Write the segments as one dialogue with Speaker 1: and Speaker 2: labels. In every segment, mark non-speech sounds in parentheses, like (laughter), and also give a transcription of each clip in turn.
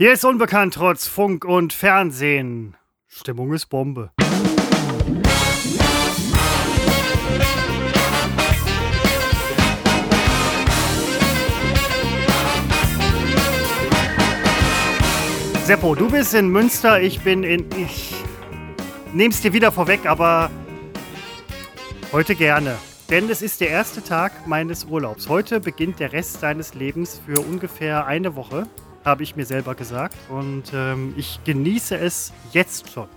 Speaker 1: Hier ist unbekannt trotz Funk und Fernsehen. Stimmung ist Bombe. Seppo, du bist in Münster, ich bin in. Ich nehm's dir wieder vorweg, aber heute gerne. Denn es ist der erste Tag meines Urlaubs. Heute beginnt der Rest deines Lebens für ungefähr eine Woche, habe ich mir selber gesagt. Und ähm, ich genieße es jetzt schon.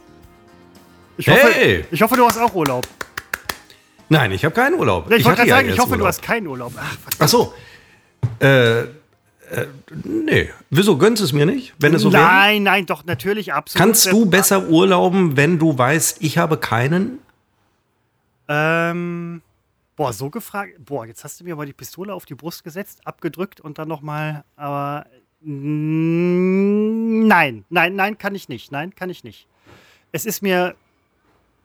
Speaker 1: Ich hoffe,
Speaker 2: Hey!
Speaker 1: ich hoffe, du hast auch Urlaub.
Speaker 2: Nein, ich habe keinen Urlaub.
Speaker 1: Ja, ich wollte gerade
Speaker 2: ja
Speaker 1: sagen, ich
Speaker 2: erst
Speaker 1: hoffe, du
Speaker 2: Urlaub.
Speaker 1: hast keinen Urlaub. Ach,
Speaker 2: Ach so. Äh, äh, nee. Wieso gönnst du es mir nicht, wenn es so wäre?
Speaker 1: nein, nein, doch, natürlich, absolut.
Speaker 2: Kannst du besser urlauben, wenn du weißt, ich habe keinen?
Speaker 1: Ähm, boah, so gefragt. Boah, jetzt hast du mir aber die Pistole auf die Brust gesetzt, abgedrückt und dann nochmal. Aber nein, nein, nein, kann ich nicht. Nein, kann ich nicht. Es ist mir,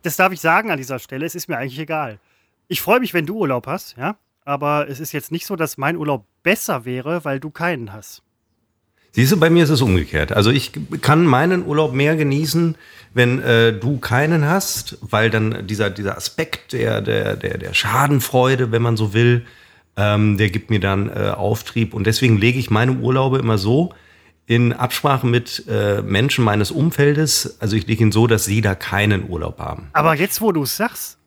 Speaker 1: das darf ich sagen an dieser Stelle, es ist mir eigentlich egal. Ich freue mich, wenn du Urlaub hast, ja. Aber es ist jetzt nicht so, dass mein Urlaub besser wäre, weil du keinen hast.
Speaker 2: Siehst du, bei mir ist es umgekehrt. Also ich kann meinen Urlaub mehr genießen, wenn äh, du keinen hast, weil dann dieser, dieser Aspekt der, der, der, der Schadenfreude, wenn man so will, ähm, der gibt mir dann äh, Auftrieb. Und deswegen lege ich meine Urlaube immer so in Absprache mit äh, Menschen meines Umfeldes. Also ich lege ihn so, dass sie da keinen Urlaub haben.
Speaker 1: Aber jetzt, wo du es sagst,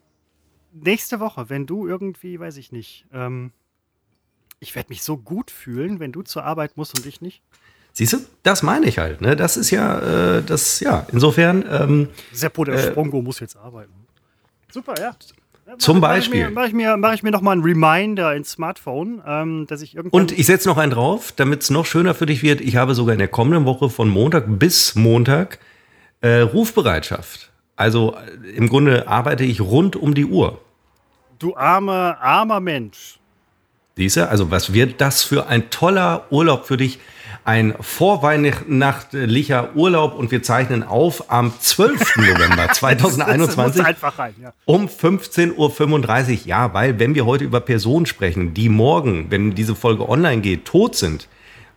Speaker 1: nächste Woche, wenn du irgendwie, weiß ich nicht, ähm, ich werde mich so gut fühlen, wenn du zur Arbeit musst und ich nicht.
Speaker 2: Siehst du, das meine ich halt. Ne? Das ist ja, äh, das, ja, insofern. Ähm,
Speaker 1: Seppo, der
Speaker 2: Äh,
Speaker 1: Sprongo muss jetzt arbeiten. Super, ja.
Speaker 2: Zum
Speaker 1: mach- mach ich
Speaker 2: Beispiel.
Speaker 1: mir- Mache ich mir, mach ich mir nochmal einen Reminder ins Smartphone, ähm, dass ich irgendwann.
Speaker 2: Und ich setze noch einen drauf, damit es noch schöner für dich wird. Ich habe sogar in der kommenden Woche von Montag bis Montag äh, Rufbereitschaft. Also äh, im Grunde arbeite ich rund um die Uhr.
Speaker 1: du armer, armer Mensch.
Speaker 2: Siehst du? Also was wird das für ein toller Urlaub für dich? Ein vorweihnachtlicher Urlaub und wir zeichnen auf am 12. (laughs) November
Speaker 1: Das
Speaker 2: 2021
Speaker 1: muss einfach rein, ja.
Speaker 2: um 15.35 Uhr. Ja, weil wenn wir heute über Personen sprechen, die morgen, wenn diese Folge online geht, tot sind,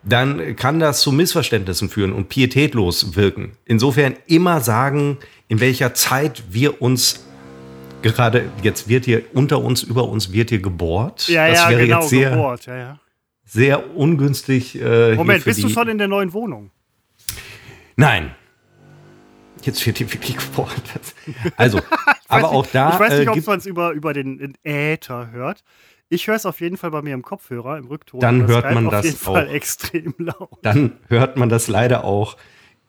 Speaker 2: dann kann das zu Missverständnissen führen und pietätlos wirken. Insofern immer sagen, in welcher Zeit wir uns gerade, jetzt wird hier unter uns, über uns wird hier gebohrt.
Speaker 1: Ja,
Speaker 2: das
Speaker 1: ja,
Speaker 2: wäre
Speaker 1: genau,
Speaker 2: jetzt sehr,
Speaker 1: gebohrt, ja, ja.
Speaker 2: sehr ungünstig. Äh,
Speaker 1: Moment, bist du schon in der neuen Wohnung?
Speaker 2: Nein. Jetzt wird hier wirklich gebohrt. Also, (laughs) aber auch da
Speaker 1: Ich weiß nicht,
Speaker 2: äh,
Speaker 1: ob man es über, über den Äther hört. Ich höre es auf jeden Fall bei mir im Kopfhörer, im Rückton.
Speaker 2: Dann hört man
Speaker 1: auf
Speaker 2: das
Speaker 1: jeden Fall
Speaker 2: auch.
Speaker 1: extrem laut.
Speaker 2: dann hört man das leider auch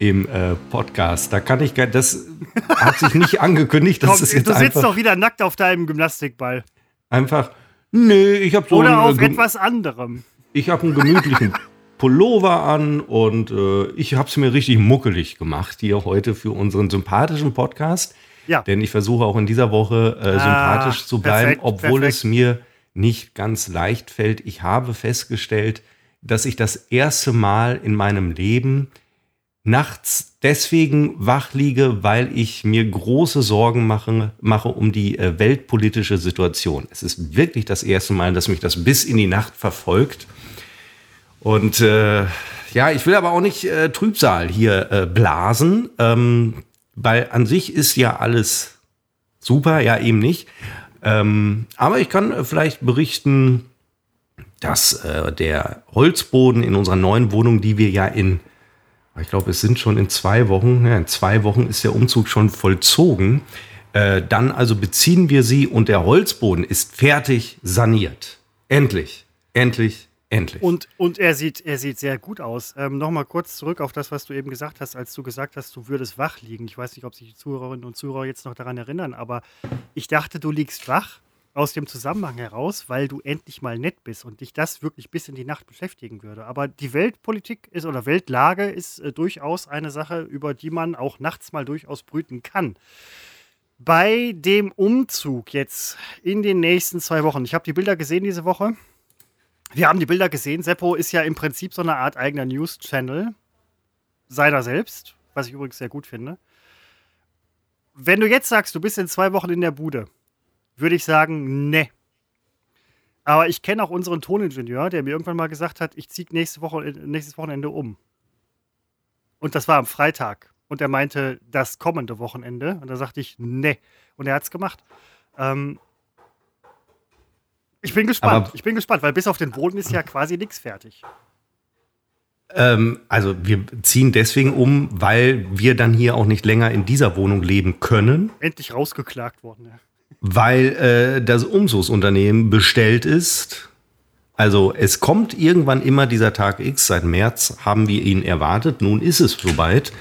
Speaker 2: im äh, Podcast. Da kann ich gar, das hat sich nicht angekündigt.
Speaker 1: Komm, du sitzt
Speaker 2: einfach,
Speaker 1: doch wieder nackt auf deinem Gymnastikball.
Speaker 2: einfach. Nee, ich habe so
Speaker 1: Oder
Speaker 2: einen,
Speaker 1: auf
Speaker 2: äh,
Speaker 1: etwas anderem.
Speaker 2: ich habe einen gemütlichen (laughs) Pullover an und äh, ich habe es mir richtig muckelig gemacht hier heute für unseren sympathischen Podcast.
Speaker 1: Ja.
Speaker 2: Denn ich versuche auch in dieser Woche äh, sympathisch zu bleiben,
Speaker 1: perfekt,
Speaker 2: obwohl
Speaker 1: perfekt.
Speaker 2: es mir nicht ganz leicht fällt. Ich habe festgestellt, dass ich das erste Mal in meinem Leben nachts deswegen wach liege, weil ich mir große Sorgen mache, mache um die äh, weltpolitische Situation. Es ist wirklich das erste Mal, dass mich das bis in die Nacht verfolgt. Und äh, ja, ich will aber auch nicht äh, Trübsal hier äh, blasen, ähm, weil an sich ist ja alles super, ja eben nicht. Ähm, aber ich kann äh, vielleicht berichten, dass äh, der Holzboden in unserer neuen Wohnung, die wir ja in, ich glaube, es sind schon in zwei Wochen, ja, in zwei Wochen ist der Umzug schon vollzogen. Äh, dann also beziehen wir sie und der Holzboden ist fertig saniert. Endlich, endlich, endlich.
Speaker 1: Und, und er, sieht, er sieht sehr gut aus. Ähm, Nochmal kurz zurück auf das, was du eben gesagt hast, als du gesagt hast, du würdest wach liegen. Ich weiß nicht, ob sich die Zuhörerinnen und Zuhörer jetzt noch daran erinnern, aber ich dachte, du liegst wach aus dem Zusammenhang heraus, weil du endlich mal nett bist und dich das wirklich bis in die Nacht beschäftigen würde. Aber die Weltpolitik ist oder Weltlage ist äh, durchaus eine Sache, über die man auch nachts mal durchaus brüten kann. Bei dem Umzug jetzt in den nächsten zwei Wochen, ich habe die Bilder gesehen diese Woche. Wir haben die Bilder gesehen. Seppo ist ja im Prinzip so eine Art eigener News-Channel seiner selbst, was ich übrigens sehr gut finde. Wenn du jetzt sagst, du bist in zwei Wochen in der Bude, würde ich sagen, ne. Aber ich kenne auch unseren Toningenieur, der mir irgendwann mal gesagt hat, ich ziehe nächste Woche, nächstes Wochenende um. Und das war am Freitag. Und er meinte, das kommende Wochenende. Und da sagte ich, ne. Und er hat es gemacht. Ähm, ich bin gespannt. Aber ich bin gespannt, weil bis auf den Boden ist ja quasi nichts fertig.
Speaker 2: Ähm, also wir ziehen deswegen um, weil wir dann hier auch nicht länger in dieser Wohnung leben können.
Speaker 1: Endlich rausgeklagt worden, ja.
Speaker 2: Weil äh, das Umzugsunternehmen bestellt ist. Also es kommt irgendwann immer dieser Tag X. Seit März haben wir ihn erwartet. Nun ist es soweit.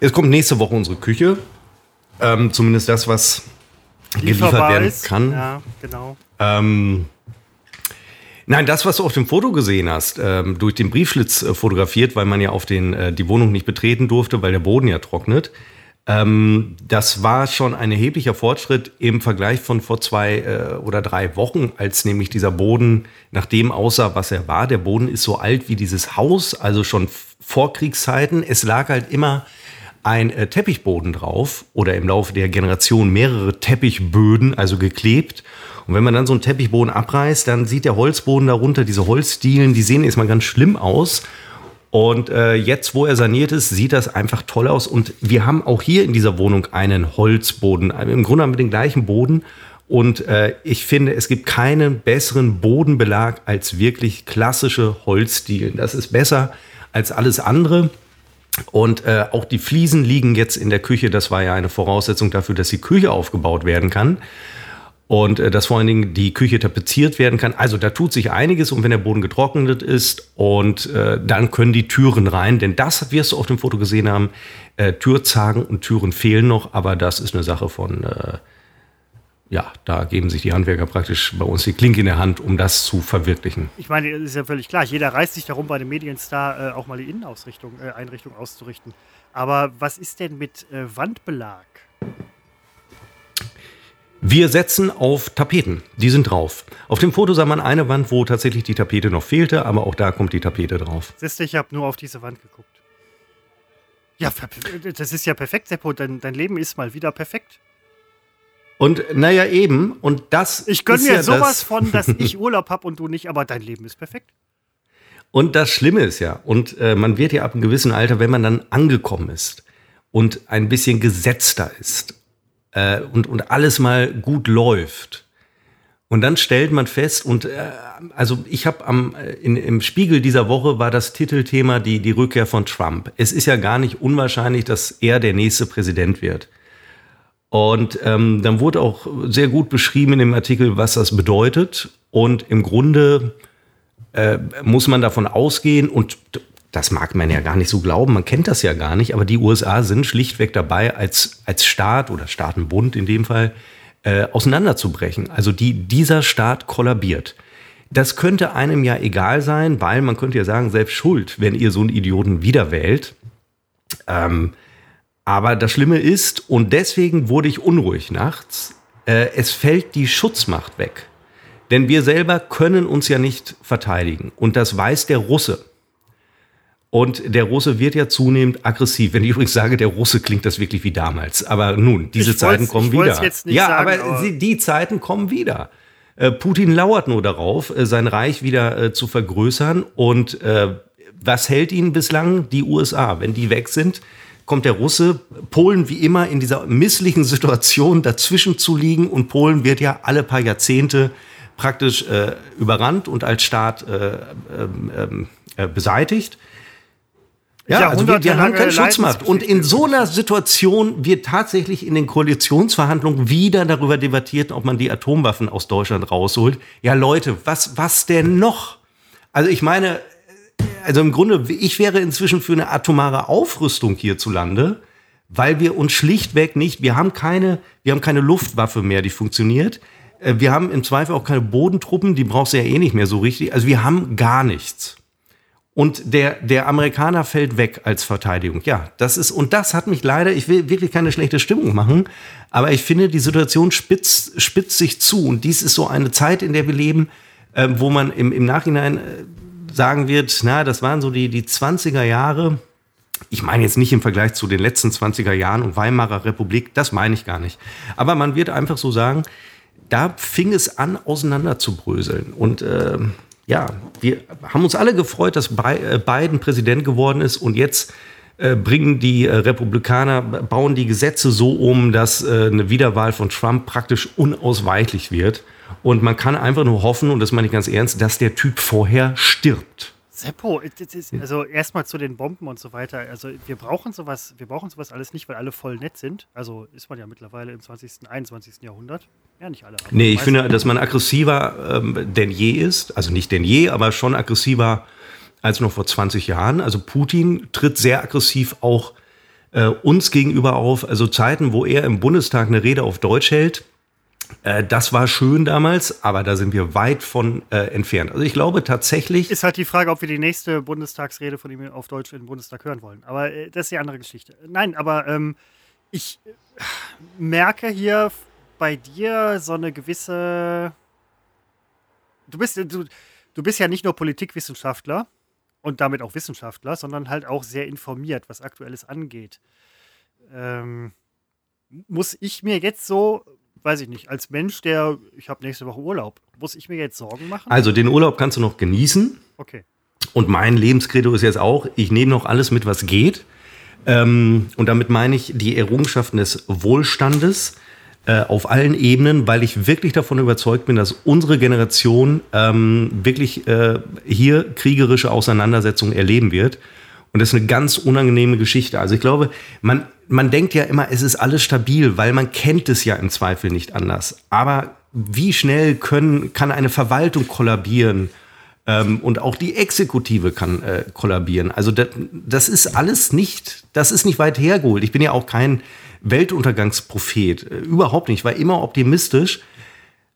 Speaker 2: Es kommt nächste Woche unsere Küche. Ähm, zumindest das, was geliefert werden kann.
Speaker 1: Ja, genau.
Speaker 2: Ähm, Nein, das, was du auf dem Foto gesehen hast, ähm, durch den Briefschlitz äh, fotografiert, weil man ja auf den, äh, die Wohnung nicht betreten durfte, weil der Boden ja trocknet. Ähm, das war schon ein erheblicher Fortschritt im Vergleich von vor zwei äh, oder drei Wochen, als nämlich dieser Boden nach dem aussah, was er war. Der Boden ist so alt wie dieses Haus, also schon vor Kriegszeiten. Es lag halt immer ein äh, Teppichboden drauf oder im Laufe der Generation mehrere Teppichböden, also geklebt. Und wenn man dann so einen Teppichboden abreißt, dann sieht der Holzboden darunter, diese Holzdielen, die sehen erstmal ganz schlimm aus. Und äh, jetzt, wo er saniert ist, sieht das einfach toll aus. Und wir haben auch hier in dieser Wohnung einen Holzboden. Im Grunde haben wir den gleichen Boden. Und äh, ich finde, es gibt keinen besseren Bodenbelag als wirklich klassische Holzdielen. Das ist besser als alles andere. Und äh, auch die Fliesen liegen jetzt in der Küche. Das war ja eine Voraussetzung dafür, dass die Küche aufgebaut werden kann und äh, dass vor allen Dingen die Küche tapeziert werden kann. Also da tut sich einiges und wenn der Boden getrocknet ist und äh, dann können die Türen rein, denn das wirst du auf dem Foto gesehen haben, äh, Türzagen und Türen fehlen noch, aber das ist eine Sache von, äh, ja, da geben sich die Handwerker praktisch bei uns die Klinke in der Hand, um das zu verwirklichen.
Speaker 1: Ich meine, das ist ja völlig klar, jeder reißt sich darum, bei dem Medienstar äh, auch mal die Innenausrichtung, äh, Einrichtung auszurichten. Aber was ist denn mit Wandbelag?
Speaker 2: Wir setzen auf Tapeten. Die sind drauf. Auf dem Foto sah man eine Wand, wo tatsächlich die Tapete noch fehlte, aber auch da kommt die Tapete drauf.
Speaker 1: Siehst du, ich habe nur auf diese Wand geguckt. Ja, das ist ja perfekt, Seppo. Dein, dein Leben ist mal wieder perfekt.
Speaker 2: Und naja, eben. Und das.
Speaker 1: Ich gönne mir ja sowas das von, dass (laughs) ich Urlaub habe und du nicht, aber dein Leben ist perfekt.
Speaker 2: Und das Schlimme ist ja, und äh, man wird ja ab einem gewissen Alter, wenn man dann angekommen ist und ein bisschen gesetzter ist äh, und, und alles mal gut läuft. Und dann stellt man fest, und äh, also ich habe äh, im Spiegel dieser Woche war das Titelthema die, die Rückkehr von Trump. Es ist ja gar nicht unwahrscheinlich, dass er der nächste Präsident wird. Und ähm, dann wurde auch sehr gut beschrieben in dem Artikel, was das bedeutet. Und im Grunde äh, muss man davon ausgehen, und das mag man ja gar nicht so glauben, man kennt das ja gar nicht, aber die USA sind schlichtweg dabei, als, als Staat oder Staatenbund in dem Fall äh, auseinanderzubrechen. Also die, dieser Staat kollabiert. Das könnte einem ja egal sein, weil man könnte ja sagen, selbst schuld, wenn ihr so einen Idioten wieder wählt. Ähm, aber das Schlimme ist, und deswegen wurde ich unruhig nachts, äh, es fällt die Schutzmacht weg. Denn wir selber können uns ja nicht verteidigen. Und das weiß der Russe. Und der Russe wird ja zunehmend aggressiv. Wenn ich übrigens sage, der Russe klingt das wirklich wie damals. Aber nun, diese Zeiten kommen wieder.
Speaker 1: ja, sagen,
Speaker 2: aber, aber die Zeiten kommen wieder. Äh, Putin lauert nur darauf, äh, sein Reich wieder äh, zu vergrößern. Und was hält ihn bislang? Die USA. Wenn die weg sind, kommt der Russe, Polen wie immer in dieser misslichen Situation dazwischen zu liegen. Und Polen wird ja alle paar Jahrzehnte praktisch überrannt und als Staat ähm, ähm, beseitigt. Ja, also wir, wir haben keine Schutzmacht. Und in so einer Situation wird tatsächlich in den Koalitionsverhandlungen wieder darüber debattiert, ob man die Atomwaffen aus Deutschland rausholt. Ja, Leute, was, was denn noch? Also ich meine, also im Grunde, ich wäre inzwischen für eine atomare Aufrüstung hierzulande, weil wir uns schlichtweg nicht, wir haben keine, wir haben keine Luftwaffe mehr, die funktioniert. Äh, wir haben im Zweifel auch keine Bodentruppen, die brauchst du ja eh nicht mehr so richtig. Also wir haben gar nichts. Und der, der Amerikaner fällt weg als Verteidigung. Ja, das ist, und das hat mich leider, ich will wirklich keine schlechte Stimmung machen, aber ich finde, die Situation spitzt, spitzt sich zu. Und dies ist so eine Zeit, in der wir leben, äh, wo man im, im Nachhinein äh, sagen wird, na, das waren so die, die 20er Jahre. Ich meine jetzt nicht im Vergleich zu den letzten 20er Jahren und Weimarer Republik, das meine ich gar nicht. Aber man wird einfach so sagen, da fing es an, auseinanderzubröseln. Und äh, ja, wir haben uns alle gefreut, dass äh, Biden Präsident geworden ist und jetzt äh, bringen die äh, Republikaner, bauen die Gesetze so um, dass eine Wiederwahl von Trump praktisch unausweichlich wird. Und man kann einfach nur hoffen, und das meine ich ganz ernst, dass der Typ vorher stirbt.
Speaker 1: Seppo, also erstmal zu den Bomben und so weiter. Also wir brauchen sowas, wir brauchen sowas alles nicht, weil alle voll nett sind. Also ist man ja mittlerweile im 20., 21. Jahrhundert. Ja, nicht alle.
Speaker 2: Nee, ich finde, dass man aggressiver ähm, denn je ist. Also nicht denn je, aber schon aggressiver als noch vor 20 Jahren. Also Putin tritt sehr aggressiv auch äh, uns gegenüber auf. Also Zeiten, wo er im Bundestag eine Rede auf Deutsch hält, äh, das war schön damals, aber da sind wir weit von äh, entfernt. Also ich glaube tatsächlich.
Speaker 1: Ist halt die Frage, ob wir die nächste Bundestagsrede von ihm auf Deutsch im Bundestag hören wollen. Aber äh, das ist die andere Geschichte. Nein, aber ähm, ich äh, merke hier bei dir so eine gewisse. Du bist, du, du bist ja nicht nur Politikwissenschaftler und damit auch Wissenschaftler, sondern halt auch sehr informiert, was Aktuelles angeht. Ähm, muss ich mir jetzt so weiß ich nicht, als Mensch, der, ich habe nächste Woche Urlaub, muss ich mir jetzt Sorgen machen?
Speaker 2: Also den Urlaub kannst du noch genießen.
Speaker 1: Okay.
Speaker 2: Und mein Lebenskredo ist jetzt auch, ich nehme noch alles mit, was geht. Ähm, und damit meine ich die Errungenschaften des Wohlstandes äh, auf allen Ebenen, weil ich wirklich davon überzeugt bin, dass unsere Generation ähm, wirklich äh, hier kriegerische Auseinandersetzungen erleben wird. Und das ist eine ganz unangenehme Geschichte. Also ich glaube, man, man denkt ja immer, es ist alles stabil, weil man kennt es ja im Zweifel nicht anders. Aber wie schnell können, kann eine Verwaltung kollabieren? Ähm, und auch die Exekutive kann äh, kollabieren. Also das, das ist alles nicht, das ist nicht weit hergeholt. Ich bin ja auch kein Weltuntergangsprophet. Äh, überhaupt nicht. Ich war immer optimistisch.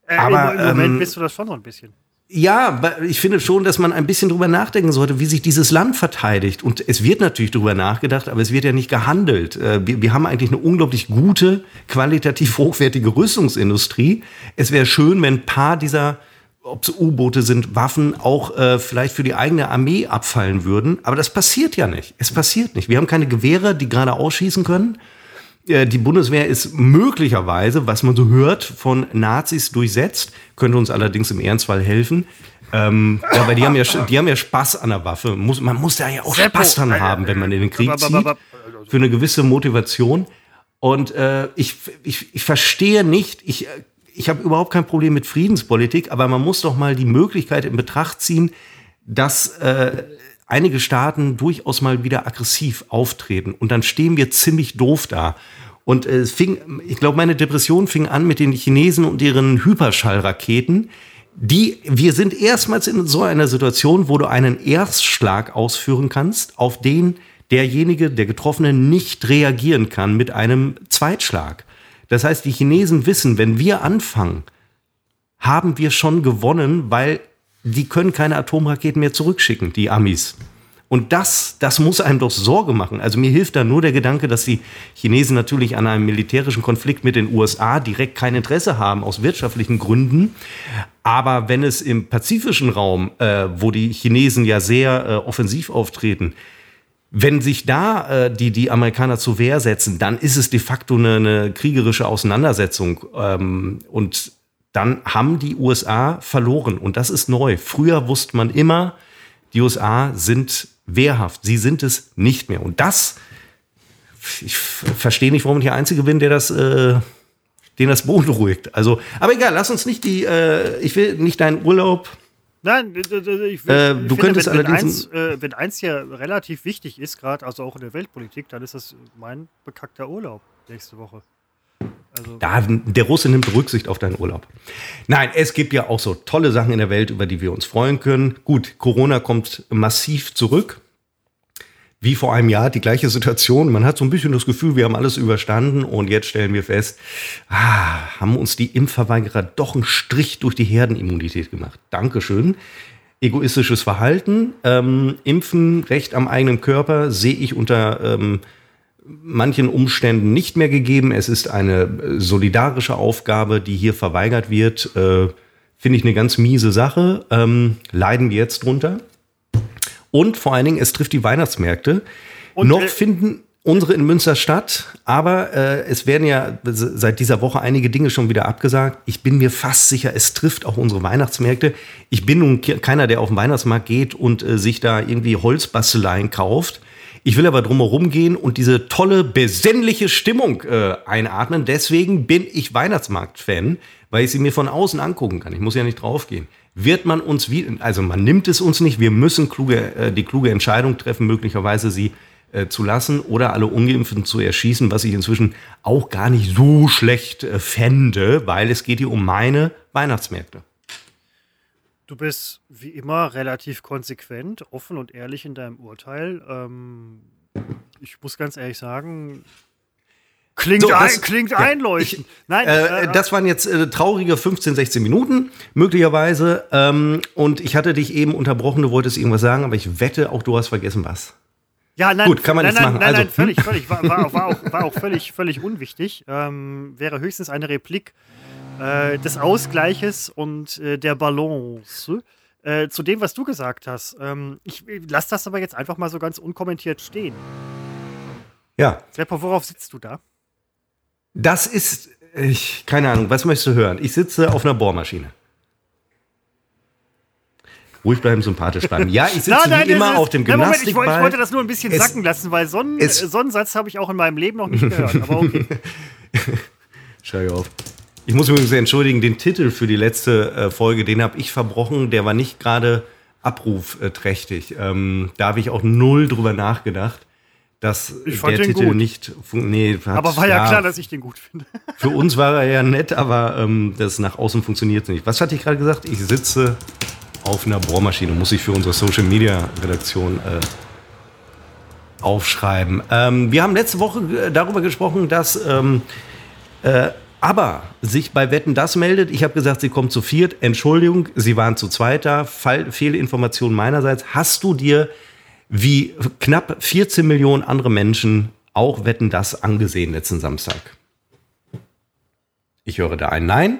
Speaker 1: Äh, aber im Moment ähm, bist du das schon so ein bisschen.
Speaker 2: Ja, ich finde schon, dass man ein bisschen drüber nachdenken sollte, wie sich dieses Land verteidigt. Und es wird natürlich drüber nachgedacht, aber es wird ja nicht gehandelt. Äh, wir, wir haben eigentlich eine unglaublich gute, qualitativ (laughs) hochwertige Rüstungsindustrie. Es wäre schön, wenn ein paar dieser, ob es U-Boote sind, Waffen auch äh, vielleicht für die eigene Armee abfallen würden. Aber das passiert ja nicht. Es passiert nicht. Wir haben keine Gewehre, die gerade ausschießen können. Äh, die Bundeswehr ist möglicherweise, was man so hört, von Nazis durchsetzt, könnte uns allerdings im Ernstfall helfen. Ähm, aber die haben, ja, die haben ja Spaß an der Waffe. Muss, man muss da ja auch Seppo. Spaß dran haben, wenn man in den Krieg zieht. Für eine gewisse Motivation. Und äh, ich, ich, ich verstehe nicht, ich, ich habe überhaupt kein Problem mit Friedenspolitik, aber man muss doch mal die Möglichkeit in Betracht ziehen, dass äh, einige Staaten durchaus mal wieder aggressiv auftreten. Und dann stehen wir ziemlich doof da. Und äh, es fing, ich glaube, meine Depression fing an mit den Chinesen und ihren Hyperschallraketen. Die, wir sind erstmals in so einer Situation, wo du einen Erstschlag ausführen kannst, auf den derjenige, der Getroffene, nicht reagieren kann mit einem Zweitschlag. Das heißt, die Chinesen wissen, wenn wir anfangen, haben wir schon gewonnen, weil die können keine Atomraketen mehr zurückschicken, die Amis. Und das, das muss einem doch Sorge machen. Also mir hilft da nur der Gedanke, dass die Chinesen natürlich an einem militärischen Konflikt mit den USA direkt kein Interesse haben aus wirtschaftlichen Gründen. Aber wenn es im pazifischen Raum, äh, wo die Chinesen ja sehr äh, offensiv auftreten, wenn sich da äh, die, die Amerikaner zur Wehr setzen, dann ist es de facto eine, eine kriegerische Auseinandersetzung. Ähm, und dann haben die USA verloren. Und das ist neu. Früher wusste man immer, die USA sind wehrhaft. Sie sind es nicht mehr. Und das, ich verstehe nicht, warum ich der Einzige bin, der das, äh, den das beunruhigt. Also, aber egal, lass uns nicht die, äh, ich will nicht deinen Urlaub.
Speaker 1: Nein, ich will, äh, du finde, könntest wenn, allerdings. Wenn eins, äh, wenn eins hier relativ wichtig ist, gerade also auch in der Weltpolitik, dann ist das mein bekackter Urlaub nächste Woche.
Speaker 2: Also da, der Russe nimmt Rücksicht auf deinen Urlaub. Nein, es gibt ja auch so tolle Sachen in der Welt, über die wir uns freuen können. Gut, Corona kommt massiv zurück. Wie vor einem Jahr die gleiche Situation. Man hat so ein bisschen das Gefühl, wir haben alles überstanden und jetzt stellen wir fest, ah, haben uns die Impfverweigerer doch einen Strich durch die Herdenimmunität gemacht. Dankeschön. Egoistisches Verhalten, ähm, Impfen, Recht am eigenen Körper sehe ich unter ähm, manchen Umständen nicht mehr gegeben. Es ist eine äh, solidarische Aufgabe, die hier verweigert wird. Äh, Finde ich eine ganz miese Sache. Ähm, leiden wir jetzt drunter. Und vor allen Dingen, es trifft die Weihnachtsmärkte. Und, Noch äh, finden unsere in Münster statt, aber äh, es werden ja seit dieser Woche einige Dinge schon wieder abgesagt. Ich bin mir fast sicher, es trifft auch unsere Weihnachtsmärkte. Ich bin nun keiner, der auf den Weihnachtsmarkt geht und äh, sich da irgendwie Holzbasteleien kauft Ich will aber drumherum gehen und diese tolle, besinnliche Stimmung äh, einatmen. Deswegen bin ich Weihnachtsmarkt-Fan, weil ich sie mir von außen angucken kann. Ich muss ja nicht draufgehen. Wird man uns wie, also man nimmt es uns nicht, wir müssen kluge, äh, die kluge Entscheidung treffen, möglicherweise sie äh, zu lassen oder alle Ungeimpften zu erschießen, was ich inzwischen auch gar nicht so schlecht äh, fände, weil es geht hier um meine Weihnachtsmärkte.
Speaker 1: Du bist wie immer relativ konsequent, offen und ehrlich in deinem Urteil. Ähm, ich muss ganz ehrlich sagen, klingt,
Speaker 2: So,
Speaker 1: ein,
Speaker 2: das-
Speaker 1: klingt
Speaker 2: ja,
Speaker 1: einleuchtend. Nein,
Speaker 2: Äh, das waren jetzt äh, traurige 15, 16 Minuten, möglicherweise. Ähm, und ich hatte dich eben unterbrochen, du wolltest irgendwas sagen, aber ich wette, auch du hast vergessen was.
Speaker 1: Ja, nein,
Speaker 2: Gut, kann man
Speaker 1: nein,
Speaker 2: nichts
Speaker 1: nein,
Speaker 2: machen.
Speaker 1: Nein,
Speaker 2: Also,
Speaker 1: nein, völlig, völlig. War, war, auch- war, auch, war auch völlig, völlig unwichtig. Ähm, wäre höchstens eine Replik äh, des Ausgleiches und äh, der Balance. Äh, zu dem, was du gesagt hast. Ähm, ich lass das aber jetzt einfach mal so ganz unkommentiert stehen.
Speaker 2: Ja,
Speaker 1: Seppo, worauf sitzt du da?
Speaker 2: das ist, ich, keine Ahnung, was möchtest du hören? Ich sitze auf einer Bohrmaschine. Ruhig bleiben, sympathisch bleiben. Ja, ich (laughs) sitze wie immer
Speaker 1: das
Speaker 2: auf dem
Speaker 1: ist- Nein, Moment, ich, wollte-
Speaker 2: Gymnastikball.
Speaker 1: ich wollte das nur ein bisschen
Speaker 2: Es-
Speaker 1: sacken lassen, weil so einen, äh, so einen Satz habe ich auch in meinem Leben noch nicht gehört. Aber okay. (laughs)
Speaker 2: Schau auf. Ich muss übrigens entschuldigen, den Titel für die letzte äh, Folge, den habe ich verbrochen. Der war nicht gerade abrufträchtig. Ähm, da habe ich auch null drüber nachgedacht, dass der Titel
Speaker 1: gut.
Speaker 2: nicht nee, hat,
Speaker 1: Aber war ja, klar, dass ich den gut finde. (laughs)
Speaker 2: Für uns war er ja nett, aber ähm, das nach außen funktioniert nicht. Was hatte ich gerade gesagt? Ich sitze auf einer Bohrmaschine, muss ich für unsere Social Media Redaktion äh, aufschreiben. Ähm, wir haben letzte Woche äh, darüber gesprochen, dass ähm, äh, aber sich bei Wetten das meldet. Ich habe gesagt, sie kommt zu viert. Entschuldigung, sie waren zu zweit da. Fall, Fehlinformation meinerseits. Hast du dir wie knapp 14 Millionen andere Menschen auch Wetten das angesehen letzten Samstag? Ich höre da ein Nein.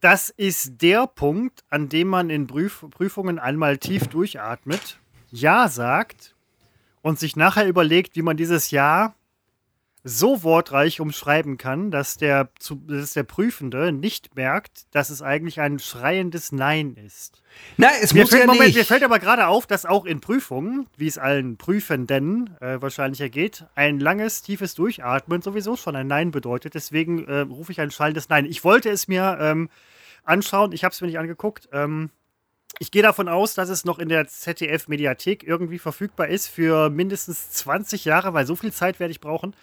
Speaker 1: Das ist der Punkt, an dem man in Prüf Prüfungen einmal tief durchatmet, Ja sagt und sich nachher überlegt, wie man dieses Ja so wortreich umschreiben kann, dass der, dass der Prüfende nicht merkt, dass es eigentlich ein schreiendes Nein ist.
Speaker 2: Na, es
Speaker 1: Mir
Speaker 2: muss
Speaker 1: fällt,
Speaker 2: ja
Speaker 1: Moment,
Speaker 2: nicht.
Speaker 1: mir fällt aber gerade auf, dass auch in Prüfungen, wie es allen Prüfenden äh, wahrscheinlich ergeht, ein langes, tiefes Durchatmen sowieso schon ein Nein bedeutet. Deswegen äh, rufe ich ein schallendes Nein. Ich wollte es mir ähm, anschauen, ich habe es mir nicht angeguckt. Ähm, ich gehe davon aus, dass es noch in der ZDF-Mediathek irgendwie verfügbar ist für mindestens 20 Jahre, weil so viel Zeit werde ich brauchen.